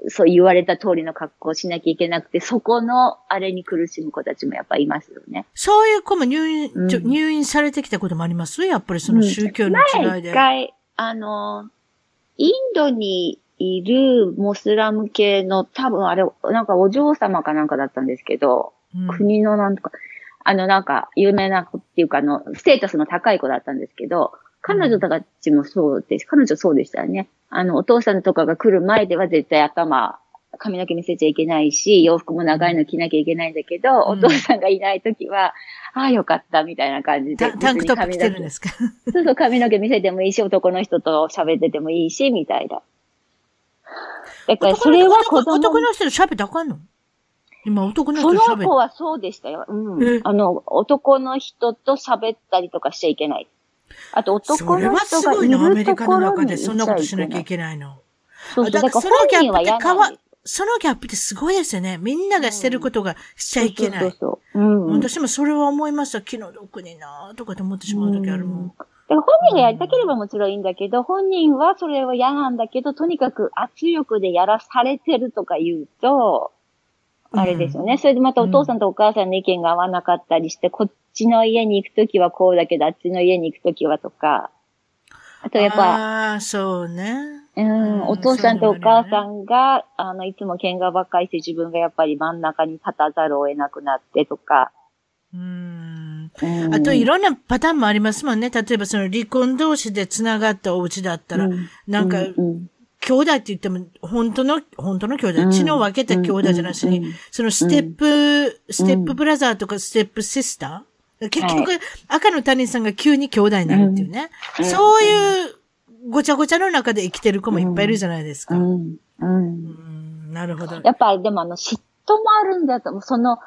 そう言われた通りの格好をしなきゃいけなくて、そこのあれに苦しむ子たちもやっぱいますよね。そういう子も入院、うん入院されてきたこともあります？やっぱりその宗教の違い前で。一回、あの、インドにいるモスラム系の多分あれ、なんかお嬢様かなんかだったんですけど、うん国のなんとか、あのなんか有名な子っていうかあの、ステータスの高い子だったんですけど、彼女たちもそうです。彼女そうでしたよね。あの、お父さんとかが来る前では絶対頭、髪の毛見せちゃいけないし、洋服も長いの着なきゃいけないんだけど、うんお父さんがいないときは、ああ、よかった、みたいな感じで。タタンクトップ着てるんですか？そうそう、髪の毛見せてもいいし、男の人と喋っててもいいし、みたいな。だから、それは子男供男の人と喋ったらあかんの？今男の人そと喋っの子はそうでしたよ。うえん。あの、男の人と喋ったりとかしちゃいけない。あと、そ男れはの人がいすごいな、アメるとリカのころにいち中でそんなことしなきゃいけない。の。そうそう、だからそのギャップって変わ。そのギャップってすごいですよね。みんながしてることがしちゃいけない。そうそうそう。うん。私もそれは思いました。気の毒になとかって思ってしまう時あるもん。だから本人がやりたければもちろんいいんだけど、本人はそれは嫌なんだけど、とにかく圧力でやらされてるとか言うと、あれですよね。それでまたお父さんとお母さんの意見が合わなかったりして、こっちの家に行くときはこうだけど、あっちの家に行くときはとか。あとやっぱ、ああ、そうね。うん、うんお父さんとお母さんが、あの、いつも喧嘩ばっかりして自分がやっぱり真ん中に立たざるを得なくなってとか。うん。うん、あといろんなパターンもありますもんね。例えばその離婚同士で繋がったお家だったら、うんなんか、うんうん兄弟って言っても、本当の、本当の兄弟、うん血の分けた兄弟じゃなしに、そのステップ、ステップブラザーとかステップシスター、結局、赤の他人さんが急に兄弟になるっていうね。うんそういうごちゃごちゃの中で生きてる子もいっぱいいるじゃないですか。うんうん。うん。なるほど。やっぱりでもあの嫉妬もあるんだと。その、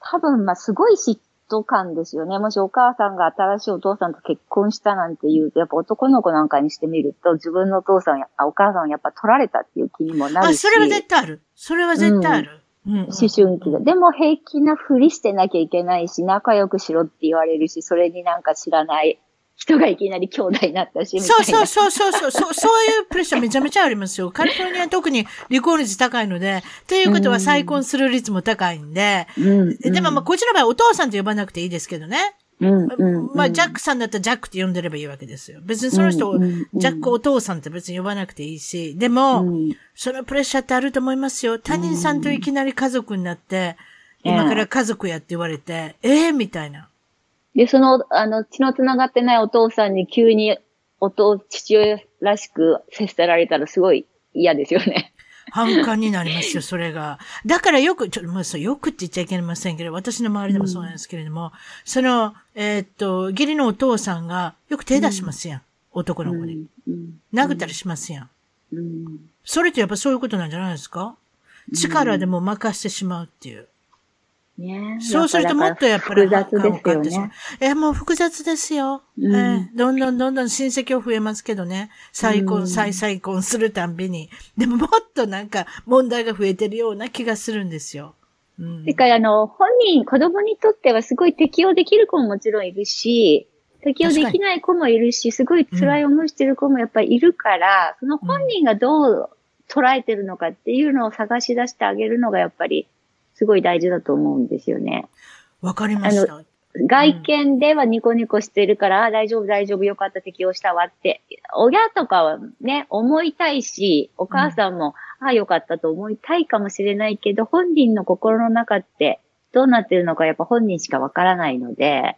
多分まあすごい嫉妬感ですよね。もしお母さんが新しいお父さんと結婚したなんて言うと、やっぱ男の子なんかにしてみると、自分のお父さんや、あお母さんをやっぱ取られたっていう気にもなあ、るし。それは絶対ある。それは絶対ある。うん。思春期で。でも平気なふりしてなきゃいけないし、仲良くしろって言われるし、それになんか知らない人がいきなり兄弟になったし、そうな。そうそうそうそう、そうそういうプレッシャーめちゃめちゃありますよ。カリフォルニアは特に離婚率高いので、ということは再婚する率も高いんで、うん。でもまあ、こっちの場合お父さんと呼ばなくていいですけどね。うん、うん。まあ、ジャックさんだったらジャックって呼んでればいいわけですよ。別にその人ジャックお父さんって別に呼ばなくていいし、でも、うんそのプレッシャーってあると思いますよ。他人さんといきなり家族になって、今から家族やって言われて、ええみたいな。で、その、あの、血の繋がってないお父さんに急に、お父、父親らしく接せられたらすごい嫌ですよね。反感になりますよ、それが。だからよく、ちょっと、まあ、そう、よくって言っちゃいけませんけど、私の周りでもそうなんですけれども、その、えーっと、義理のお父さんがよく手出しますやん。男の子に。うん。殴ったりしますやん。うん。それってやっぱそういうことなんじゃないですか？力でも任してしまうっていう。ねそうするともっとやっぱり複雑ですよね。え、もう複雑ですよ。うんえーどんどんどんどん親戚は増えますけどね。再婚、うん再再婚するたんびに。でももっとなんか問題が増えてるような気がするんですよ。うんてか、あの、本人、子供にとってはすごい適応できる子ももちろんいるし、適応できない子もいるし、すごい辛い思いしてる子もやっぱりいるから、その本人がどう捉えてるのかっていうのを探し出してあげるのがやっぱりすごい大事だと思うんですよね。わかりました。外見ではニコニコしてるから、あ大丈夫大丈夫よかった適応したわって。親とかはね、思いたいし、お母さんも、ああよかったと思いたいかもしれないけど、本人の心の中ってどうなってるのかやっぱ本人しかわからないので、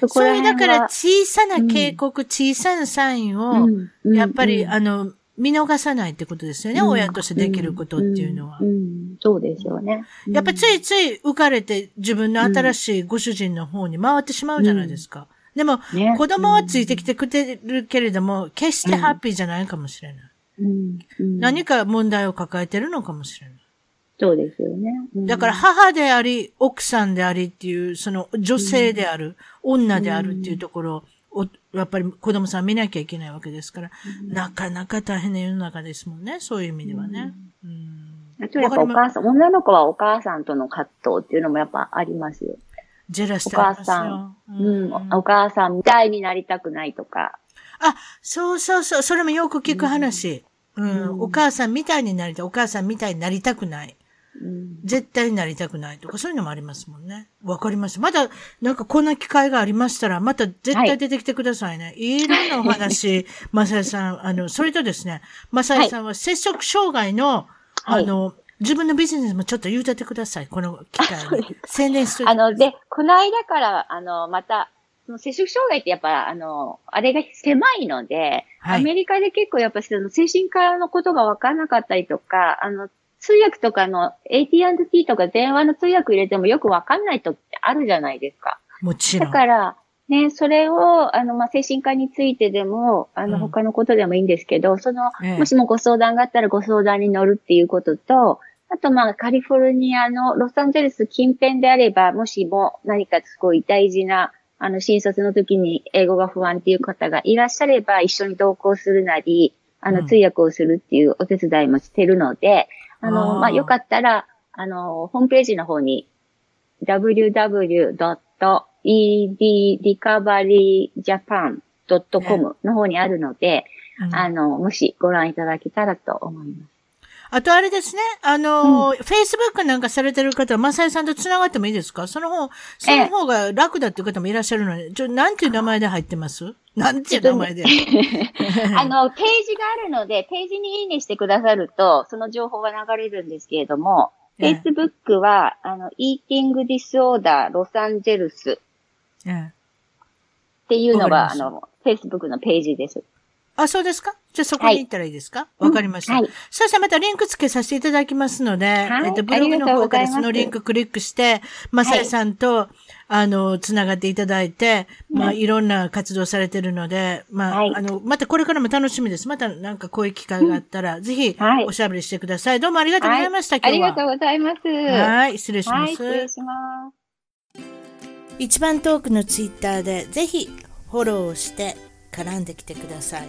そこそうら辺はいうだから小さな警告、小さなサインを、うんうんやっぱり、うんあの、見逃さないってことですよね。親としてできることっていうのは。んんうんそうですよね。やっぱついつい浮かれて自分の新しいご主人の方に回ってしまうじゃないですか。でも、ね子供はついてきてくれるけれども、決してハッピーじゃないかもしれない。うんうん何か問題を抱えてるのかもしれない。そうですよね。うんだから母であり、奥さんでありっていう、その女性である、女であるっていうところを、やっぱり子供さん見なきゃいけないわけですから、なかなか大変な世の中ですもんね、そういう意味ではね。うんあとやっぱお母さん、女の子はお母さんとの葛藤っていうのもやっぱありますよ。ジェラスお母さん。ううんん、お母さんみたいになりたくないとか。あ、そうそうそう、それもよく聞く話。うん、お母さんみたいになりたい、お母さんみたいになりたくない。うん絶対になりたくないとか、そういうのもありますもんね。わかりました。まだ、なんかこんな機会がありましたら、また絶対出てきてくださいね。い、ろんなお話、まさやさん、あの、それとですね、まさやさんは接触障害の、はいあの、自分のビジネスもちょっと言うててください。この機会に。宣伝しといてあの、で、この間から、あの、また、その摂食障害ってやっぱ、あの、あれが狭いので、はいアメリカで結構やっぱその精神科のことが分からなかったりとか、あの、通訳とかの AT&T とか電話の通訳入れてもよく分かんない時ってあるじゃないですか。だもちろん。から、ね、それを、あの、まあ、精神科についてでも、あの、うん他のことでもいいんですけど、その、ええもしもご相談があったらご相談に乗るっていうことと、あと、まあ、カリフォルニアのロサンゼルス近辺であれば、もしも何かすごい大事な、あの、診察の時に英語が不安っていう方がいらっしゃれば、一緒に同行するなり、あの、うん通訳をするっていうお手伝いもしてるので、あの、まあ、よかったら、あの、ホームページの方に www.edrecoveryjapan.com の方にあるので、うん。あの、もしご覧いただけたらと思います。あとあれですね、あの、フェイスブックなんかされてる方は、まさやさんと繋がってもいいですか？その方、その方が楽だっていう方もいらっしゃるので、ちょ、なんていう名前で入ってます？なんていう名前で？あの、ページがあるので、ページにいいねしてくださると、その情報が流れるんですけれども、ええ。Facebook は、あの、Eating Disorder ロサンゼルスええ。っていうのが、あの、Facebook のページです。あ、そうですか？じゃあそこに行ったらいいですか？わ、かりました。はい。そしたらまたリンク付けさせていただきますので、はいえっと、ブログの方からそのリンククリックして、まさやさんと、あの、つながっていただいて、まあ、いろんな活動されてるので、まあ、はいあの、またこれからも楽しみです。またなんかこういう機会があったら、ぜひはい、おしゃべりしてください。どうもありがとうございました、あり今日は。がとうございます。はい、失礼しはい、ます。失礼します。一番トークのツイッターでぜひフォローをして絡んできてください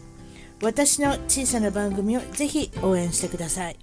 私の小さな番組をぜひ応援してください。